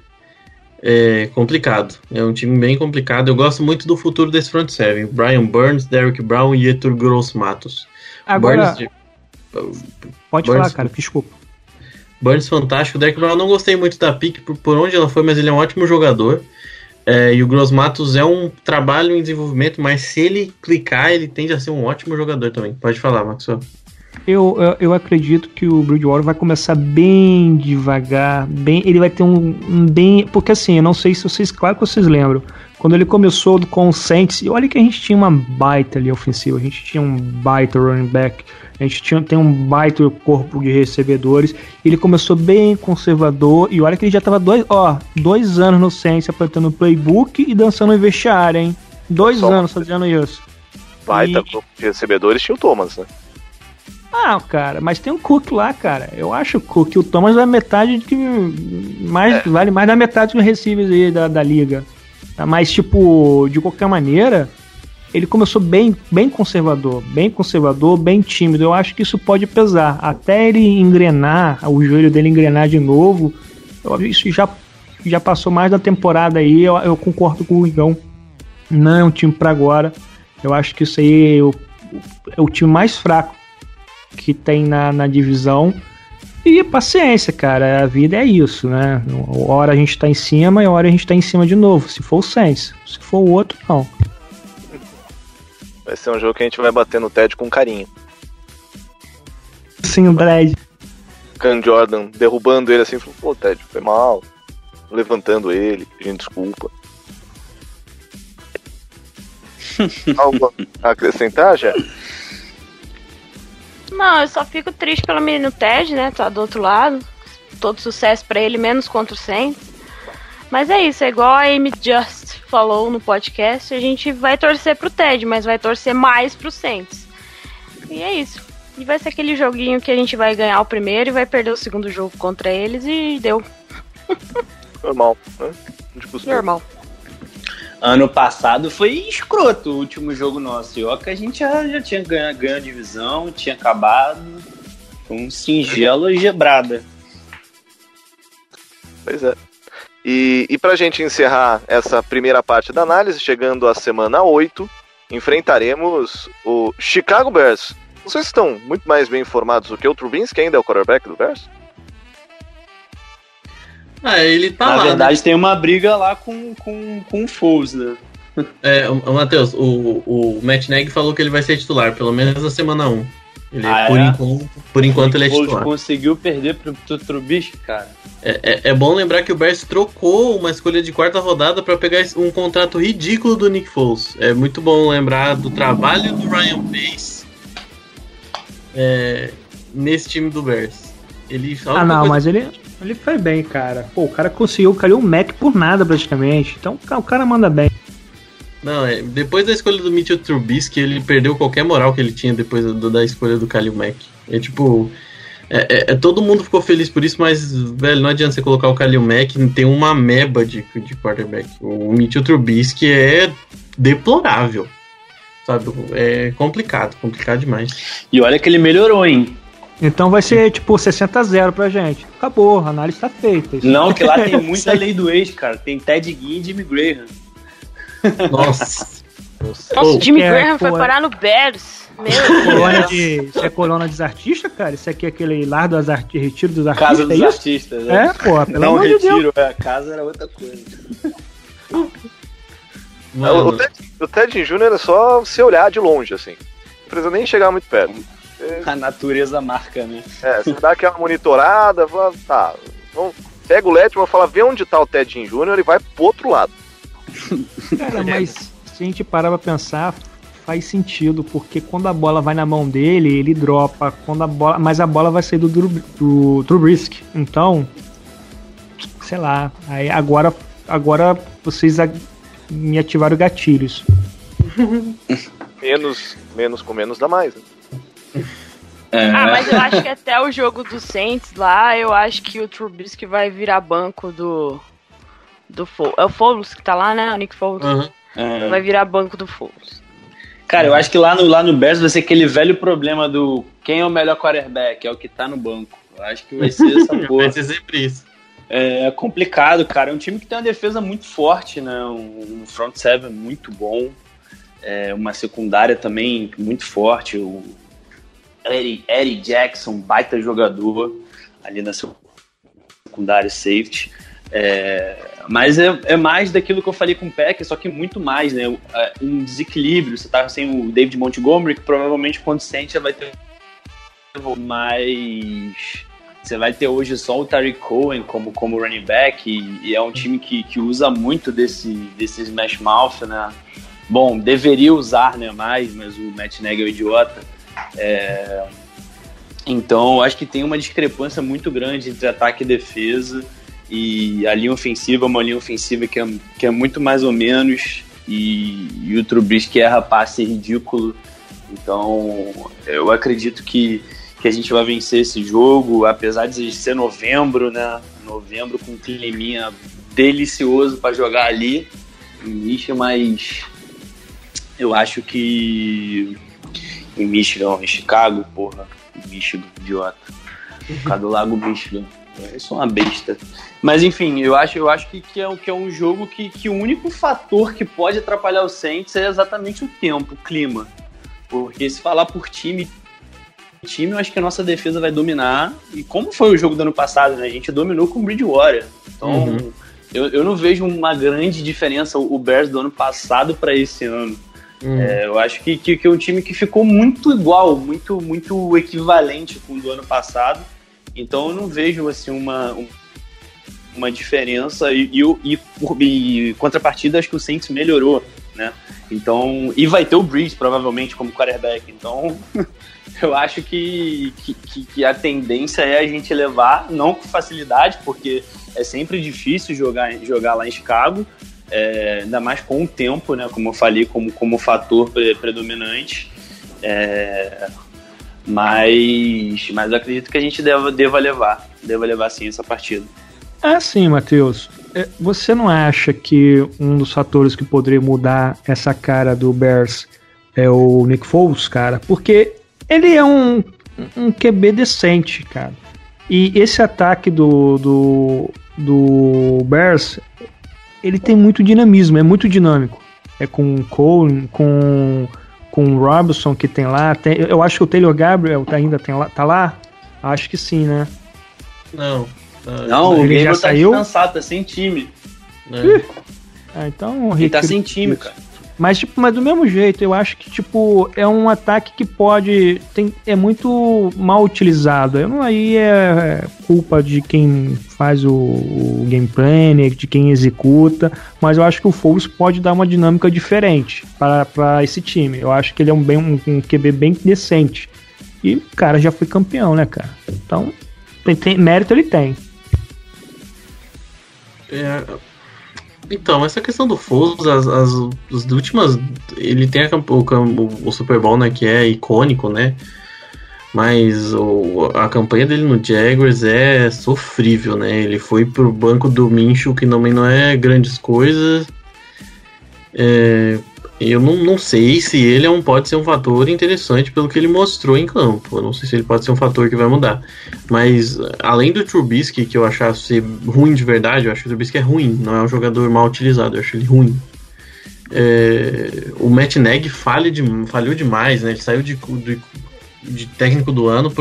É complicado. É um time bem complicado. Eu gosto muito do futuro desse front seven. Brian Burns, Derrick Brown e Etur Gross Matos. Agora, Burns, pode Burns- falar, cara, desculpa. Burns fantástico. Derrick Brown não gostei muito da pick por, por onde ela foi, mas ele é um ótimo jogador. É, e o Gross Matos é um trabalho em desenvolvimento, mas se ele clicar, ele tende a ser um ótimo jogador também. Pode falar, Maxwell. Eu, eu, eu acredito que o Bridgewater vai começar bem devagar, bem, ele vai ter um, um bem, porque assim, eu não sei se vocês, claro que vocês lembram, quando ele começou com o Saints, e olha que a gente tinha uma baita ali ofensiva, a gente tinha um baita running back, a gente tinha, tem um baita corpo de recebedores, ele começou bem conservador, e olha que ele já tava dois, ó, dois anos no Saints apertando o playbook e dançando em vestiário, hein? Dois Só- anos fazendo isso. Baita E- grupo de recebedores tinha o Thomas, né? Ah, cara, mas tem um Cook lá, cara. Eu acho que o Cook, o Thomas é metade de que. Mais, Vale mais da metade dos receivers aí da, da liga. Tá? Mas, tipo, de qualquer maneira, ele começou bem, bem conservador, bem conservador, bem tímido. Eu acho que isso pode pesar. Até ele engrenar, o joelho dele engrenar de novo, eu- isso já, já passou mais da temporada aí. Eu, eu concordo com o Igão. Não é um time pra agora. Eu acho que isso aí é o, é o time mais fraco que tem na, na divisão. E paciência, cara. A vida é isso, né? Uma hora a gente tá em cima e a hora a gente tá em cima de novo. Se for o Saints. Se for o outro, não. Vai ser um jogo que a gente vai bater no Ted com carinho. Sim, o Brad. Can Jordan derrubando ele assim, falou, pô, Ted, foi mal. Levantando ele, pedindo desculpa. Algo a acrescentar, já? Não, eu só fico triste pelo menino Ted, né? Tá do outro lado. Todo sucesso pra ele, menos contra o Saints. Mas é isso, é igual a Amy Just falou no podcast. A gente vai torcer pro Ted, mas vai torcer mais pro Saints. E é isso. E vai ser aquele joguinho que a gente vai ganhar o primeiro e vai perder o segundo jogo contra eles e deu. Normal, né? De costume. Normal. Ano passado foi escroto o último jogo nosso. E que a gente já, já tinha ganho, ganho a divisão, tinha acabado. Foi Um singelo gebrada. Pois é. E, e pra gente encerrar essa primeira parte da análise, chegando à semana 8, enfrentaremos o Chicago Bears. Vocês estão muito mais bem informados do que o Trubinsky, ainda é o quarterback do Bears? Ah, ele tá Na lá. verdade, tem uma briga lá com, com, com o Foles, né? né? É, o, o Matheus, o, o Matt Nagy falou que ele vai ser titular, pelo menos na semana 1. Ele, Ah, por, é? enquanto, por enquanto ele é titular. conseguiu perder pro, pro Trubisky, cara. É, é- é bom lembrar que o Bears trocou uma escolha de quarta rodada para pegar um contrato ridículo do Nick Foles. É muito bom lembrar do trabalho do Ryan Pace é, nesse time do Bears. Ele Ah, não, mas ele, ele foi bem, cara. Pô, o cara conseguiu o Kalil Mac por nada, praticamente. Então o cara manda bem. Não, é, depois da escolha do Mitchell Trubisky, ele perdeu qualquer moral que ele tinha depois do- da escolha do Khalil Mack. É tipo. É, é- é- todo mundo ficou feliz por isso, mas, velho, não adianta você colocar o Khalil Mack, tem uma meba de, de quarterback. O Mitchell Trubisky é deplorável. Sabe? É complicado, complicado demais. E olha que ele melhorou, hein? Então vai ser tipo 60 a 0 pra gente. Acabou, a análise tá feita. Isso. Não, que lá tem muita lei do ex, cara. Tem Ted Ginn e Jimmy Graham. Nossa. Nossa, Jimmy é, Graham foi é. parar no Bears. Meu Colônia Deus. de, isso é colônia dos artistas, cara? Isso aqui é aquele lar dos artistas, retiro dos artistas, Casa é dos isso? artistas, né? É, pô, pelo Não amor de Deus. retiro, é, a casa era outra coisa. O, o Ted, o Ted Jr. é só você olhar de longe, assim. Não precisa nem chegar muito perto. A natureza marca, né? É, você dá aquela monitorada, fala, tá. Então, pega o Letman e fala, vê onde tá o Ted Jr. e vai pro outro lado. Cara, mas se a gente parar pra pensar, faz sentido, porque quando a bola vai na mão dele, ele dropa, quando a bola, mas a bola vai sair do, do Trubisky. Então, sei lá, aí agora, agora vocês a- me ativaram gatilhos. Menos, menos com menos dá mais. Né? É, Ah, mas eu acho que até o jogo do Saints lá, eu acho que o Trubisky vai virar banco do. Do Foles. É o Foles que tá lá, né? O Nick Foles. Aham. é. Vai virar banco do Foles. Cara, eu acho que lá no, lá no Bears vai ser aquele velho problema do quem é o melhor quarterback, é o que tá no banco. Eu acho que vai ser essa porra. Vai ser sempre isso. É complicado, cara. É um time que tem uma defesa muito forte, né? Um, um front seven muito bom. É uma secundária também muito forte. O Eddie, Eddie Jackson, baita jogador ali na secundária safety. É, mas é, é mais daquilo que eu falei com o Peck, só que muito mais, né? Um desequilíbrio. Você tá sem o David Montgomery, que provavelmente quando sente vai ter. Mas você vai ter hoje só o Tariq Cohen como, como running back, e, e é um time que, que usa muito desse, desse smash mouth, né? Bom, deveria usar né, mais, mas o Matt Nagy é idiota. É, então, acho que tem uma discrepância muito grande entre ataque e defesa. E a linha ofensiva é uma linha ofensiva que é, que é muito mais ou menos. E, e o Trubisky erra passe ridículo. Então, eu acredito que, que a gente vai vencer esse jogo, apesar de ser novembro, né? Novembro com um climinha delicioso para jogar ali Michigan, mas eu acho que em Michigan, em Chicago, porra, Michigan, idiota. Por do Lago Michigan. Eu sou uma besta. Mas enfim, eu acho, eu acho que, que, é, que é um jogo que, que o único fator que pode atrapalhar o Saints é exatamente o tempo, o clima. Porque se falar por time, time, eu acho que a nossa defesa vai dominar. E como foi o jogo do ano passado, né? A gente dominou com o Bridgewater. Então, Uhum. eu, eu não vejo uma grande diferença o Bears do ano passado para esse ano. Hum. É, eu acho que, que, que é um time que ficou muito igual, muito, muito equivalente com o do ano passado. Então eu não vejo assim uma, um- uma diferença e, e, e, e contrapartida acho que o Saints melhorou, né? Então e vai ter o Breeze provavelmente como quarterback. Então eu acho que, que- que a tendência é a gente levar não com facilidade, porque é sempre difícil jogar, jogar lá em Chicago. É, ainda mais com o tempo, né? Como eu falei, como, como fator pre- predominante. É, mas, mas acredito que a gente deva, deva levar. Deva levar sim essa partida. É assim, Matheus. É, Você não acha que um dos fatores que poderia mudar essa cara do Bears é o Nick Foles, cara? Porque ele é um, um QB decente, cara. E esse ataque do, do, do Bears, ele tem muito dinamismo, é muito dinâmico. É com o Cole, com, com o Robinson que tem lá. tem- eu acho que o Taylor Gabriel tá- ainda tem lá, tá lá? Acho que sim, né? Não. Não, o Ele já Gabriel tá saiu? descansado, tá sem time. né? Ah, então, Ele tá Rick- sem time, cara. Mas, tipo, mas do mesmo jeito, eu acho que, tipo, é um ataque que pode. Tem, é muito mal utilizado. Eu não, aí é culpa de quem faz o, o game planner, de quem executa. Mas eu acho que o Foles pode dar uma dinâmica diferente para esse time. Eu acho que ele é um, bem, um, um QB bem decente. E o cara já foi campeão, né, cara? Então, tem, tem- mérito ele tem. É, Então, essa questão do Foles, as, as, as últimas. Ele tem a o, o Super Bowl, né? Que é icônico, né? Mas o, a campanha dele no Jaguars é sofrível, né? Ele foi pro banco do Minshew, que também não é grandes coisas. É, eu não, não sei se ele é um, pode ser um fator interessante pelo que ele mostrou em campo. Eu não sei se ele pode ser um fator que vai mudar. Mas além do Trubisky, que eu achava ser ruim de verdade, eu acho que o Trubisky é ruim, não é um jogador mal utilizado, eu acho ele ruim. É, o Matt Nagy falha de, falhou demais, né? Ele saiu de, de, de técnico do ano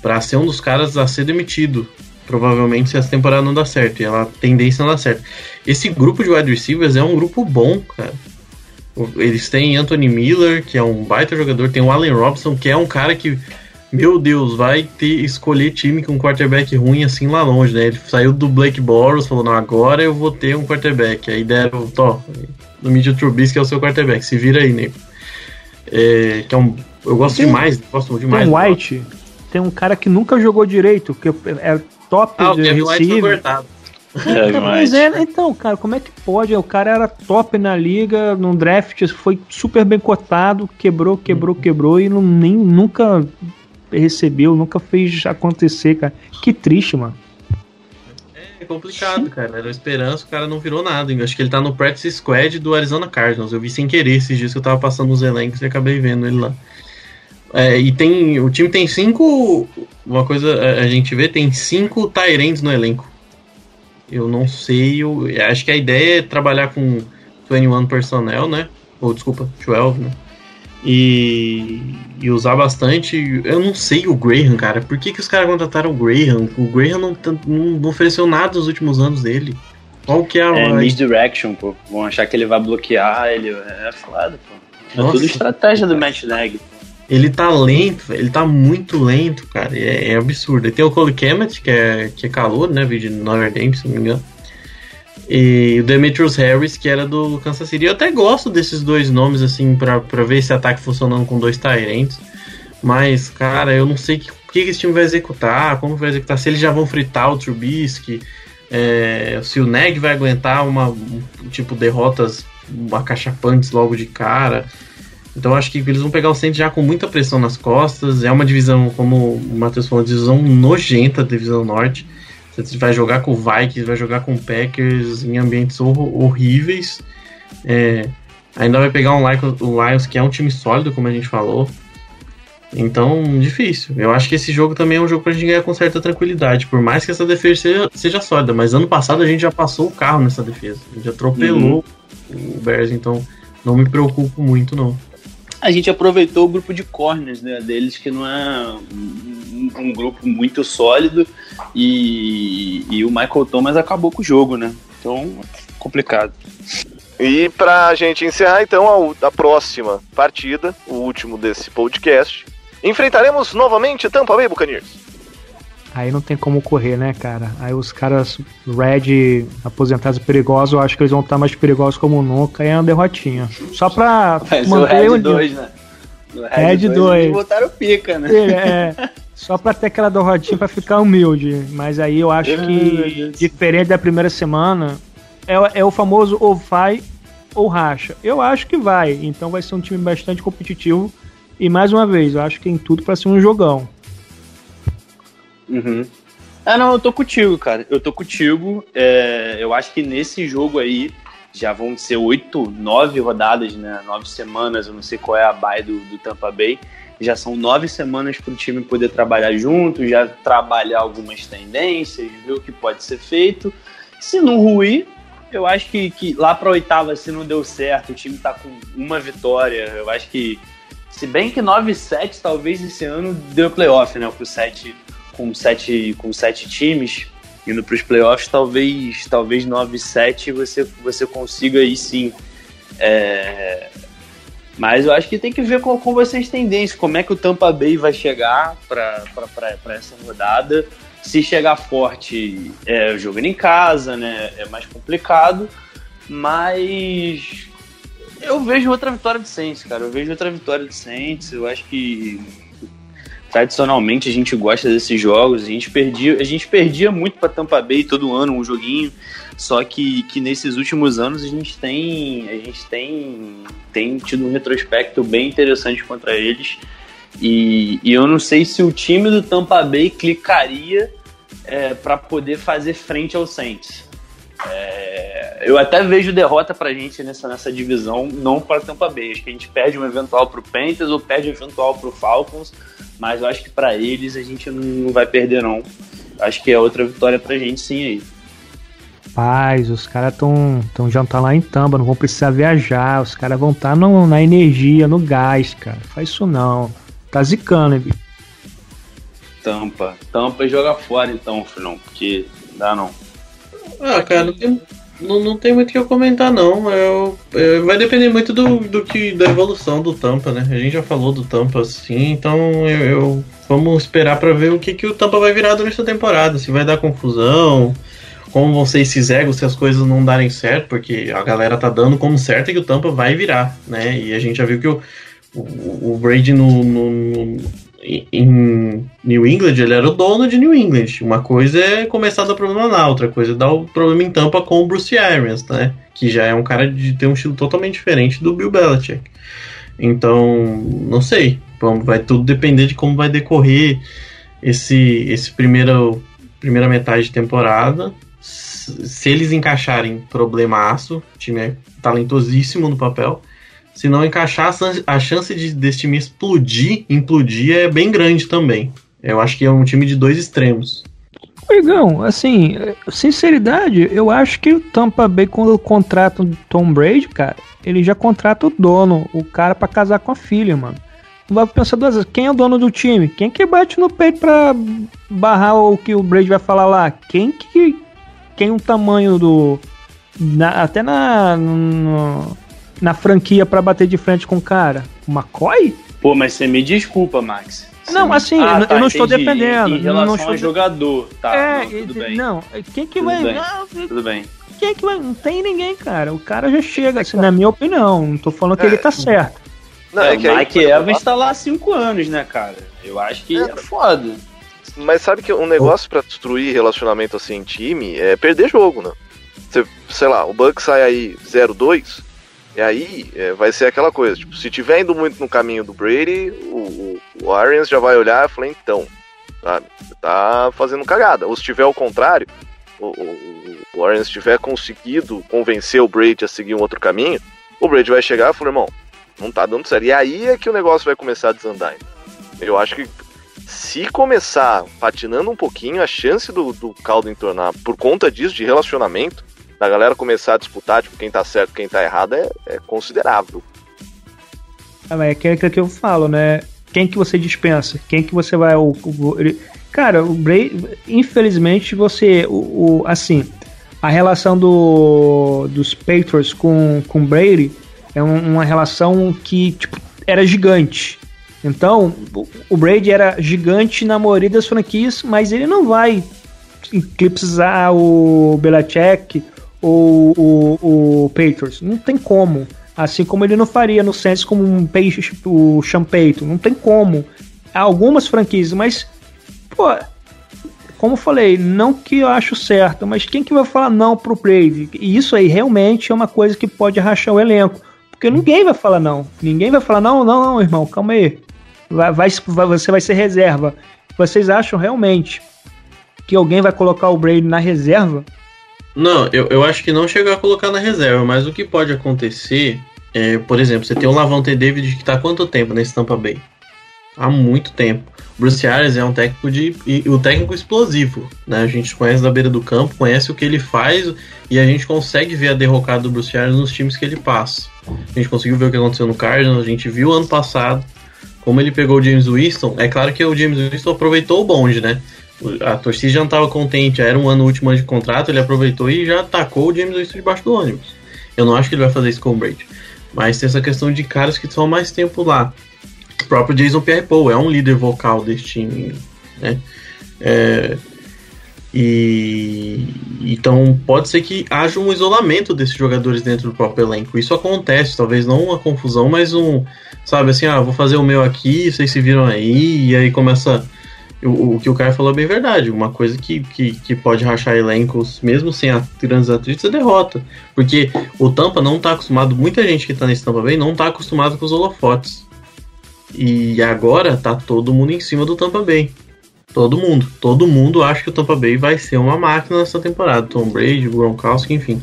para ser um dos caras a ser demitido. Provavelmente se essa temporada não dá certo. E ela a tendência não dá certo. Esse grupo de wide receivers é um grupo bom, cara. Eles têm Anthony Miller, que é um baita jogador, tem o Allen Robinson, que é um cara que, meu Deus, vai ter escolher time com um quarterback ruim assim lá longe, né? Ele saiu do Blake Bortles, falou, não, agora eu vou ter um quarterback. Aí deram, tó, no Mitchell Trubisky é o seu quarterback, se vira aí, nego. É, que é um, eu gosto Tem- demais, gosto demais. tem um White, tem um cara que nunca jogou direito, que é top Ah, o de Kevin White foi cortado. É, Mas é, então, cara, como é que pode? O cara era top na liga, no draft foi super bem cotado, quebrou, quebrou, quebrou e não, nem, nunca recebeu, nunca fez acontecer, cara. Que triste, mano. É complicado, cara. Era esperança, o cara não virou nada. Eu acho que ele tá no practice squad do Arizona Cardinals. Eu vi sem querer esses dias que eu tava passando os elencos e acabei vendo ele lá. É, e tem. O time tem cinco. Uma coisa a gente vê, tem cinco Tyrants no elenco. Eu não sei. Eu, acho que a ideia é trabalhar com 21 personnel, né? Ou desculpa, 12, né? E, e usar bastante. Eu não sei o Graham, cara. Por que, que os caras contrataram o Graham? O Graham não, não, ofereceu nada nos últimos anos dele. Qual que é a. É, misdirection, pô. Vão achar que ele vai bloquear ele. É foda, pô. É Nossa. tudo estratégia do Matt Nag. Ele tá lento, ele tá muito lento, cara. É, é absurdo. E tem o Cole Kemet, que é, que é calor, né? Vídeo de Notre Dame, se não me engano. E o Demetrius Harris, que era do Kansas City. Eu até gosto desses dois nomes, assim, pra, pra ver esse ataque funcionando com dois Tyrants. Mas, cara, eu não sei o que, que esse time vai executar, como vai executar, se eles já vão fritar o Trubisky, é, se o Neg vai aguentar uma, um, tipo, derrotas acachapantes logo de cara. Então acho que eles vão pegar o Saints já com muita pressão nas costas. É uma divisão, como o Matheus falou, divisão nojenta, divisão norte. Você vai jogar com o Vikings, vai jogar com o Packers em ambientes hor horríveis. É, ainda vai pegar um o Lions, que é um time sólido, como a gente falou. Então, difícil. Eu acho que esse jogo também é um jogo pra gente ganhar com certa tranquilidade. Por mais que essa defesa seja, seja sólida. Mas ano passado a gente já passou o carro nessa defesa. A gente atropelou uhum. o Bears, então não me preocupo muito, não. A gente aproveitou o grupo de corners né, deles, que não é um, um grupo muito sólido e, e o Michael Thomas acabou com o jogo, né? Então, complicado. E pra gente encerrar, então, a, a, próxima partida, o último desse podcast, enfrentaremos novamente Tampa Bay Buccaneers. Aí não tem como correr, né, cara? Aí os caras Red aposentados perigosos, eu acho que eles vão estar mais perigosos como nunca e é uma derrotinha. Só pra Mas manter o Red 2, né? No Red, Red 2. Botaram pica, né? É, é. Só pra ter aquela derrotinha pra ficar humilde. Mas aí eu acho que, diferente da primeira semana, é, é o famoso ou vai ou racha. Eu acho que vai. Então vai ser um time bastante competitivo. E mais uma vez, eu acho que tem tudo para ser um jogão. Uhum. Ah, não, eu tô contigo, cara. Eu tô contigo. É, eu acho que nesse jogo aí já vão ser oito, nove rodadas, né? Nove semanas. Eu não sei qual é a bye do, do Tampa Bay já são nove semanas para o time poder trabalhar junto, já trabalhar algumas tendências, ver o que pode ser feito. Se não ruir, eu acho que, que lá para oitava, se não deu certo, o time está com uma vitória. Eu acho que, se bem que 9-7, talvez esse ano deu playoff, né? Com sete, com sete, com sete times indo para os playoffs, talvez, talvez 9-7 você, você consiga aí sim. É, mas eu acho que tem que ver com, vocês tendências, como é que o Tampa Bay vai chegar para essa rodada. Se chegar forte, é, jogando em casa, né? É mais complicado. Mas eu vejo outra vitória de Saints, cara. Eu vejo outra vitória de Saints. Eu acho que tradicionalmente a gente gosta desses jogos. A gente perdia, a gente perdia muito para Tampa Bay todo ano um joguinho. Só que, que nesses últimos anos a gente tem a gente tem, tem tido um retrospecto bem interessante contra eles. E, e eu não sei se o time do Tampa Bay clicaria é, para poder fazer frente ao Saints. É, eu até vejo derrota pra gente nessa, nessa divisão, não para Tampa Bay. Acho que a gente perde um eventual pro Panthers ou perde um eventual pro Falcons, mas eu acho que para eles a gente não vai perder não. Acho que é outra vitória pra gente sim aí. Paz, os caras tão, tão já tá lá em Tamba, não vão precisar viajar, os caras vão estar tá na energia, no gás, cara. Faz isso não. Tá zicando, hein, Tampa. Tampa joga fora então, filhão, porque dá não. Ah, cara, não tem, não, não tem muito o que eu comentar não. Eu, eu, vai depender muito do, do que da evolução do Tampa, né? A gente já falou do Tampa assim, então eu, eu vamos esperar para ver o que, que o Tampa vai virar durante a temporada, se vai dar confusão como vão ser esses egos se as coisas não darem certo, porque a galera tá dando como certo que o Tampa vai virar, né? E a gente já viu que o, o, o Brady no, no, no, em New England, ele era o dono de New England. Uma coisa é começar a dar problema lá, outra coisa é dar o problema em Tampa com o Bruce Arians, né? Que já é um cara de ter um estilo totalmente diferente do Bill Belichick. Então, não sei. Vai tudo depender de como vai decorrer esse, esse primeiro, primeira metade de temporada. Se eles encaixarem, problemaço. O time é talentosíssimo no papel. Se não encaixar, a chance de, desse time explodir, implodir, é bem grande também. Eu acho que é um time de dois extremos. Igão, assim, sinceridade, eu acho que o Tampa Bay, quando contrata o Tom Brady, cara, ele já contrata o dono, o cara para casar com a filha, mano. Vai pensar duas vezes, quem é o dono do time? Quem que bate no peito pra barrar o que o Brady vai falar lá? Quem que. Quem o tamanho do. Na, até na. No, na franquia para bater de frente com o cara? O McCoy? Pô, mas você me desculpa, Max. Não, assim, ah, eu, tá, eu não estou defendendo. Em relação não estou ao jogador, tá? É, não, tudo bem. Não, quem que tudo vai. Bem. Não, tudo bem. Quem que vai. Não tem ninguém, cara. O cara já chega, assim, na minha opinião. Não tô falando que é. ele tá certo. Não, é, é que o Mike Evans tá lá há cinco anos, né, cara? Eu acho que é, é foda. Mas sabe que um negócio para destruir relacionamento assim em time é perder jogo, né? Você, sei lá, o Buck sai aí 0-2, e aí é, vai ser aquela coisa, tipo, se tiver indo muito no caminho do Brady, o, o, o Arians já vai olhar e falar, então, sabe, você tá fazendo cagada. Ou se tiver o contrário, o, o, o Arians tiver conseguido convencer o Brady a seguir um outro caminho, o Brady vai chegar e falar, irmão, não tá dando certo. E aí é que o negócio vai começar a desandar. Eu acho que se começar patinando um pouquinho, a chance do, do caldo entornar por conta disso, de relacionamento, da galera começar a disputar, tipo, quem tá certo quem tá errado, é, é considerável. Ah, é aquilo que eu falo, né? Quem que você dispensa? Quem que você vai. O, o. Cara, o Bray, infelizmente, você. O, o, assim, a relação do, dos Patriots com, com Brady é um, uma relação que, tipo, era gigante. Então, o Brady era gigante na maioria das franquias, mas ele não vai eclipsar o Belichick ou o, o Patriots. Não tem como. Assim como ele não faria no Saints como um peixe, o Sean Payton. Não tem como. Há algumas franquias, mas, pô, como eu falei, não que eu acho certo, mas quem que vai falar não pro Brady? E isso aí realmente é uma coisa que pode rachar o elenco. Porque ninguém vai falar não. Ninguém vai falar, não, não, não, irmão, calma aí. Vai, vai, você vai ser reserva. Vocês acham realmente que alguém vai colocar o Brady na reserva não, eu, eu acho que não chegou a colocar na reserva, mas o que pode acontecer é, por exemplo, você tem o Lavonte David que está há quanto tempo nesse Tampa Bay? Há muito tempo. Bruce Arias é um técnico de o um técnico explosivo, né? A gente conhece da beira do campo, conhece o que ele faz e a gente consegue ver a derrocada do Bruce Arias nos times que ele passa. A gente conseguiu ver o que aconteceu no Cardinals, a gente viu ano passado como ele pegou o James Winston. É claro que o James Winston aproveitou o bonde, né? A torcida já não estava contente, era um ano último de contrato, ele aproveitou e já atacou o James Winston debaixo do ônibus. Eu não acho que ele vai fazer isso com o Brady. Mas tem essa questão de caras que estão mais tempo lá. O próprio Jason Pierre-Paul é um líder vocal desse time, né? É, e então pode ser que haja um isolamento desses jogadores dentro do próprio elenco. Isso acontece, talvez não uma confusão, mas um, sabe assim, ah, vou fazer o meu aqui, vocês se viram aí, e aí começa o, o que o cara falou é bem verdade. Uma coisa que, que, que pode rachar elencos, mesmo sem a, grandes atritos, é derrota. Porque o Tampa não tá acostumado, muita gente que tá nesse Tampa Bay não tá acostumado com os holofotes. E agora tá todo mundo em cima do Tampa Bay. Todo mundo. Todo mundo acha que o Tampa Bay vai ser uma máquina nessa temporada. Tom Brady, Gronkowski, enfim.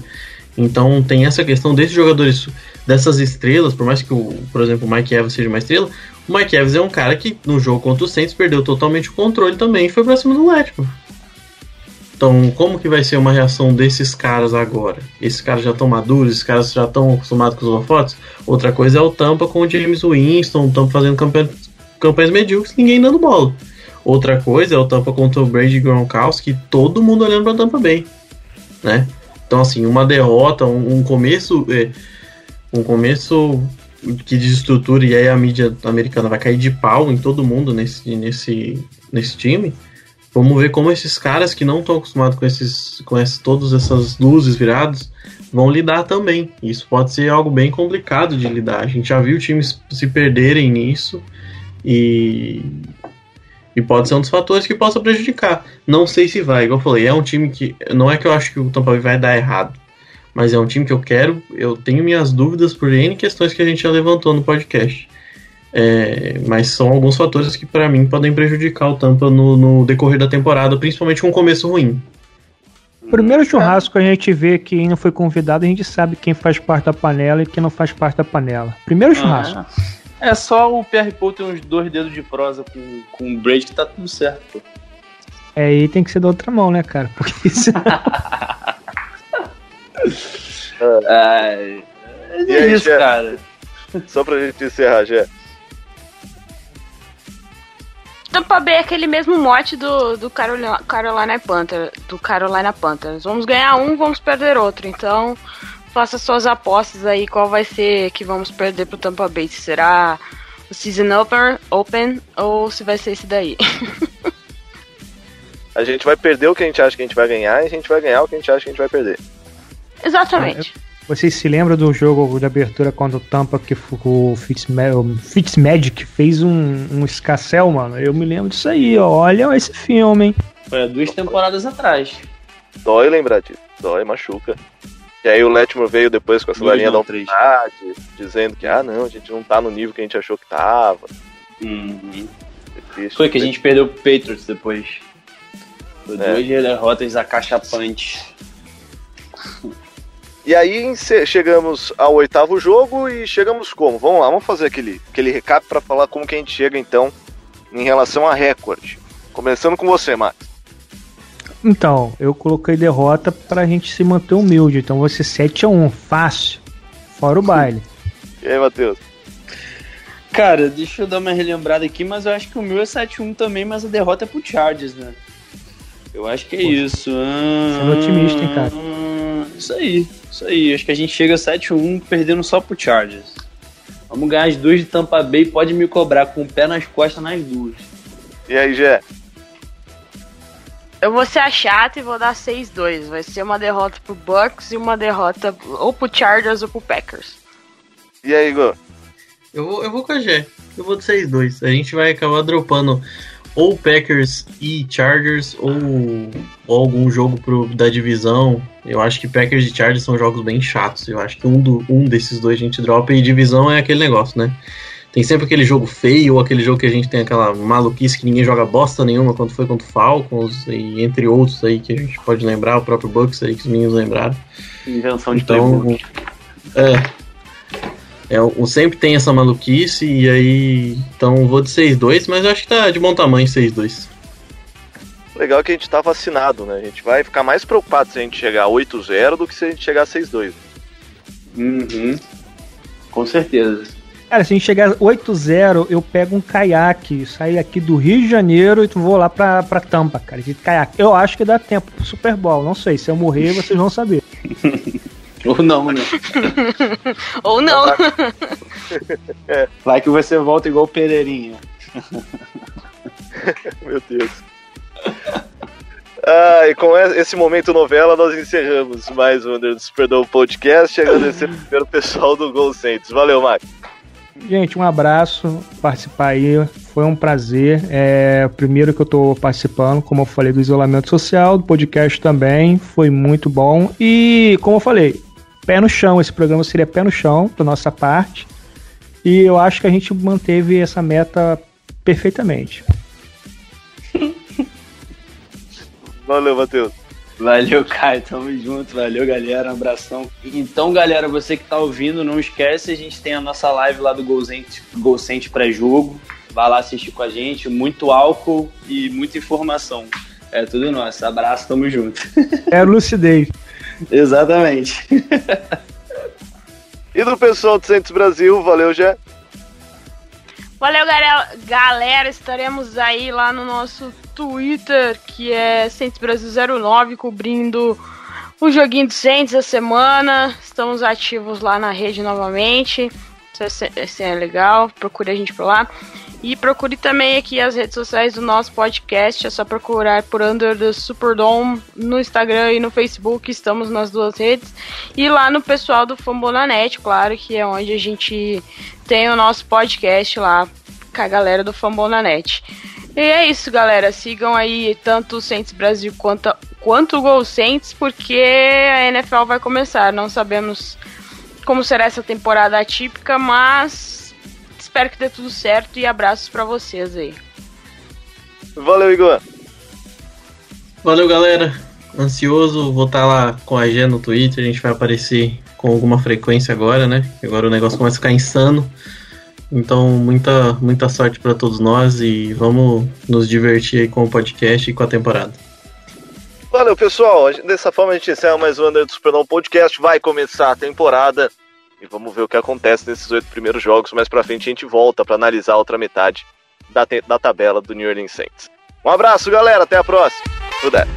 Então tem essa questão desses jogadores, dessas estrelas, por mais que, o, por exemplo, o Mike Evans seja uma estrela, o Mike Evans é um cara que no jogo contra o Saints perdeu totalmente o controle também e foi pra cima do Letman. Então, como que vai ser uma reação desses caras agora? Esses caras já estão maduros, esses caras já estão acostumados com os holofotes? Outra coisa é o Tampa com o James Winston, o Tampa fazendo campanhas, campanhas medíocres, ninguém dando bola. Outra coisa é o Tampa contra o Brady Gronkowski, todo mundo olhando para Tampa bem, né? Então, assim, uma derrota, um, um começo, é, um começo que desestrutura e aí a mídia americana vai cair de pau em todo mundo nesse, nesse, nesse time. Vamos ver como esses caras que não estão acostumados com esses com esses, todas essas luzes viradas vão lidar também. Isso pode ser algo bem complicado de lidar. A gente já viu times se perderem nisso e e pode ser um dos fatores que possa prejudicar. Não sei se vai, igual eu falei, é um time que não é que eu acho que o Tampa Bay vai dar errado mas é um time que eu quero. Eu tenho minhas dúvidas por N questões que a gente já levantou no podcast. É, mas são alguns fatores que para mim podem prejudicar o Tampa no, no, decorrer da temporada, principalmente com um começo ruim. Primeiro churrasco a gente vê quem não foi convidado, a gente sabe quem faz parte da panela e quem não faz parte da panela. Primeiro churrasco. Ah, é só o Pierre Paul ter uns dois dedos de prosa com, com o Brady que tá tudo certo, pô. É, aí tem que ser da outra mão, né, cara? Porque isso. é, é E aí, isso, cara. Só pra gente encerrar, Jé. Tampa Bay é aquele mesmo mote do, do Carolina, Carolina Panther, do Carolina Panthers. Vamos ganhar um, vamos perder outro. Então, faça suas apostas aí qual vai ser que vamos perder pro Tampa Bay. Se será o Season Open, open ou se vai ser esse daí. A gente vai perder o que a gente acha que a gente vai ganhar e a gente vai ganhar o que a gente acha que a gente vai perder. Exatamente. Vocês se lembram do jogo de abertura contra o Tampa que o Fitzma- o Fitzmagic fez um, um escassel, mano? Eu me lembro disso aí, ó. Olha esse filme, hein? Foi há duas temporadas atrás. Dói lembrar disso. Dói, machuca. E aí o Letmore veio depois com essa galinha da vontade, dizendo que, ah não, a gente não tá no nível que a gente achou que tava. Uhum. É triste. Foi que a gente perdeu pro Patriots depois. Foi É. duas derrotas acachapantes. E aí chegamos ao oitavo jogo e chegamos como? Vamos lá, vamos fazer aquele, aquele recap pra falar como que a gente chega então em relação a recorde. Começando com você, Max. Então, eu coloquei derrota pra gente se manter humilde. Então vai ser 7x1, fácil. Fora o baile. E aí, Matheus? Cara, deixa eu dar uma relembrada aqui, mas eu acho que o meu é 7-1 também, mas a derrota é pro Chargers, né? Eu acho que é isso. Ah, sendo otimista, hein, cara? Isso aí, isso aí. Acho que a gente chega a 7-1 perdendo só pro Chargers. Vamos ganhar as duas de Tampa Bay, pode me cobrar com o pé nas costas nas duas. E aí, Gé? Eu vou ser a chata e vou dar 6-2. Vai ser uma derrota pro Bucks e uma derrota ou pro Chargers ou pro Packers. E aí, Igor? Eu vou, eu vou com a G. Eu vou de 6-2. A gente vai acabar dropando ou Packers e Chargers ou, ou algum jogo pro, da divisão. Eu acho que Packers e Chargers são jogos bem chatos. Eu acho que um, do, um desses dois a gente dropa e divisão é aquele negócio, né? Tem sempre aquele jogo feio ou aquele jogo que a gente tem aquela maluquice que ninguém joga bosta nenhuma quando foi contra o Falcons e entre outros aí que a gente pode lembrar, o próprio Bucks aí que os meninos lembraram. Invenção de Então, playbook. é. É, o sempre tem essa maluquice e aí. Então vou de 6-2, mas eu acho que tá de bom tamanho 6-2. Legal que a gente tá vacinado, né? A gente vai ficar mais preocupado se a gente chegar a 8-0 do que se a gente chegar a 6-2. Uhum. Com certeza. Cara, se a gente chegar 8-0, eu pego um caiaque, sair aqui do Rio de Janeiro e vou lá pra, pra Tampa, cara, de caiaque. Eu acho que dá tempo pro Super Bowl, não sei. Se eu morrer, vocês vão saber. Ou não, né? Ou não. Vai que você volta igual o Pereirinha. Meu Deus. Ah, e com esse momento novela, nós encerramos mais um Under Superdome Podcast. Agradecer primeiro o pessoal do Gol Saints. Valeu, Max. Gente, um abraço, participar aí, foi um prazer. É o primeiro que eu tô participando, como eu falei, do isolamento social, do podcast também, foi muito bom. E, como eu falei, pé no chão, esse programa seria pé no chão, da nossa parte. E eu acho que a gente manteve essa meta perfeitamente. Valeu, Matheus. Valeu, Caio. Tamo junto. Valeu, galera. Um abração. Então, galera, você que tá ouvindo, não esquece, a gente tem a nossa live lá do Golcente, Golcente pré-jogo. Vai lá assistir com a gente. Muito álcool e muita informação. É tudo nosso. Abraço, tamo junto. É lucidez. Exatamente. E do pessoal do Saints Brasil, valeu, Jé. Valeu, galera. galera. Estaremos aí lá no nosso Twitter, que é Saints Brasil 09, cobrindo o joguinho do Saints essa semana. Estamos ativos lá na rede novamente. Isso é, se- isso é legal. Procure a gente por lá. E procure também aqui as redes sociais do nosso podcast. É só procurar por Under the Superdome no Instagram e no Facebook. Estamos nas duas redes. E lá no pessoal do Fambonanet, claro, que é onde a gente tem o nosso podcast lá com a galera do Fambonanet. E é isso, galera. Sigam aí tanto o Saints Brasil quanto, quanto o Gol Saints, porque a NFL vai começar. Não sabemos como será essa temporada atípica, mas espero que dê tudo certo e abraços para vocês aí. Valeu, Igor. Valeu, galera. Ansioso, vou estar lá com a G no Twitter, a gente vai aparecer com alguma frequência agora, né? Agora o negócio começa a ficar insano. Então, muita, muita sorte para todos nós e vamos nos divertir aí com o podcast e com a temporada. Valeu, pessoal. Dessa forma a gente encerra mais um Under do Supernova Podcast. Vai começar a temporada e vamos ver o que acontece nesses oito primeiros jogos. Mais pra frente a gente volta para analisar a outra metade da, da tabela do New Orleans Saints. Um abraço, galera. Até a próxima. Tudo é.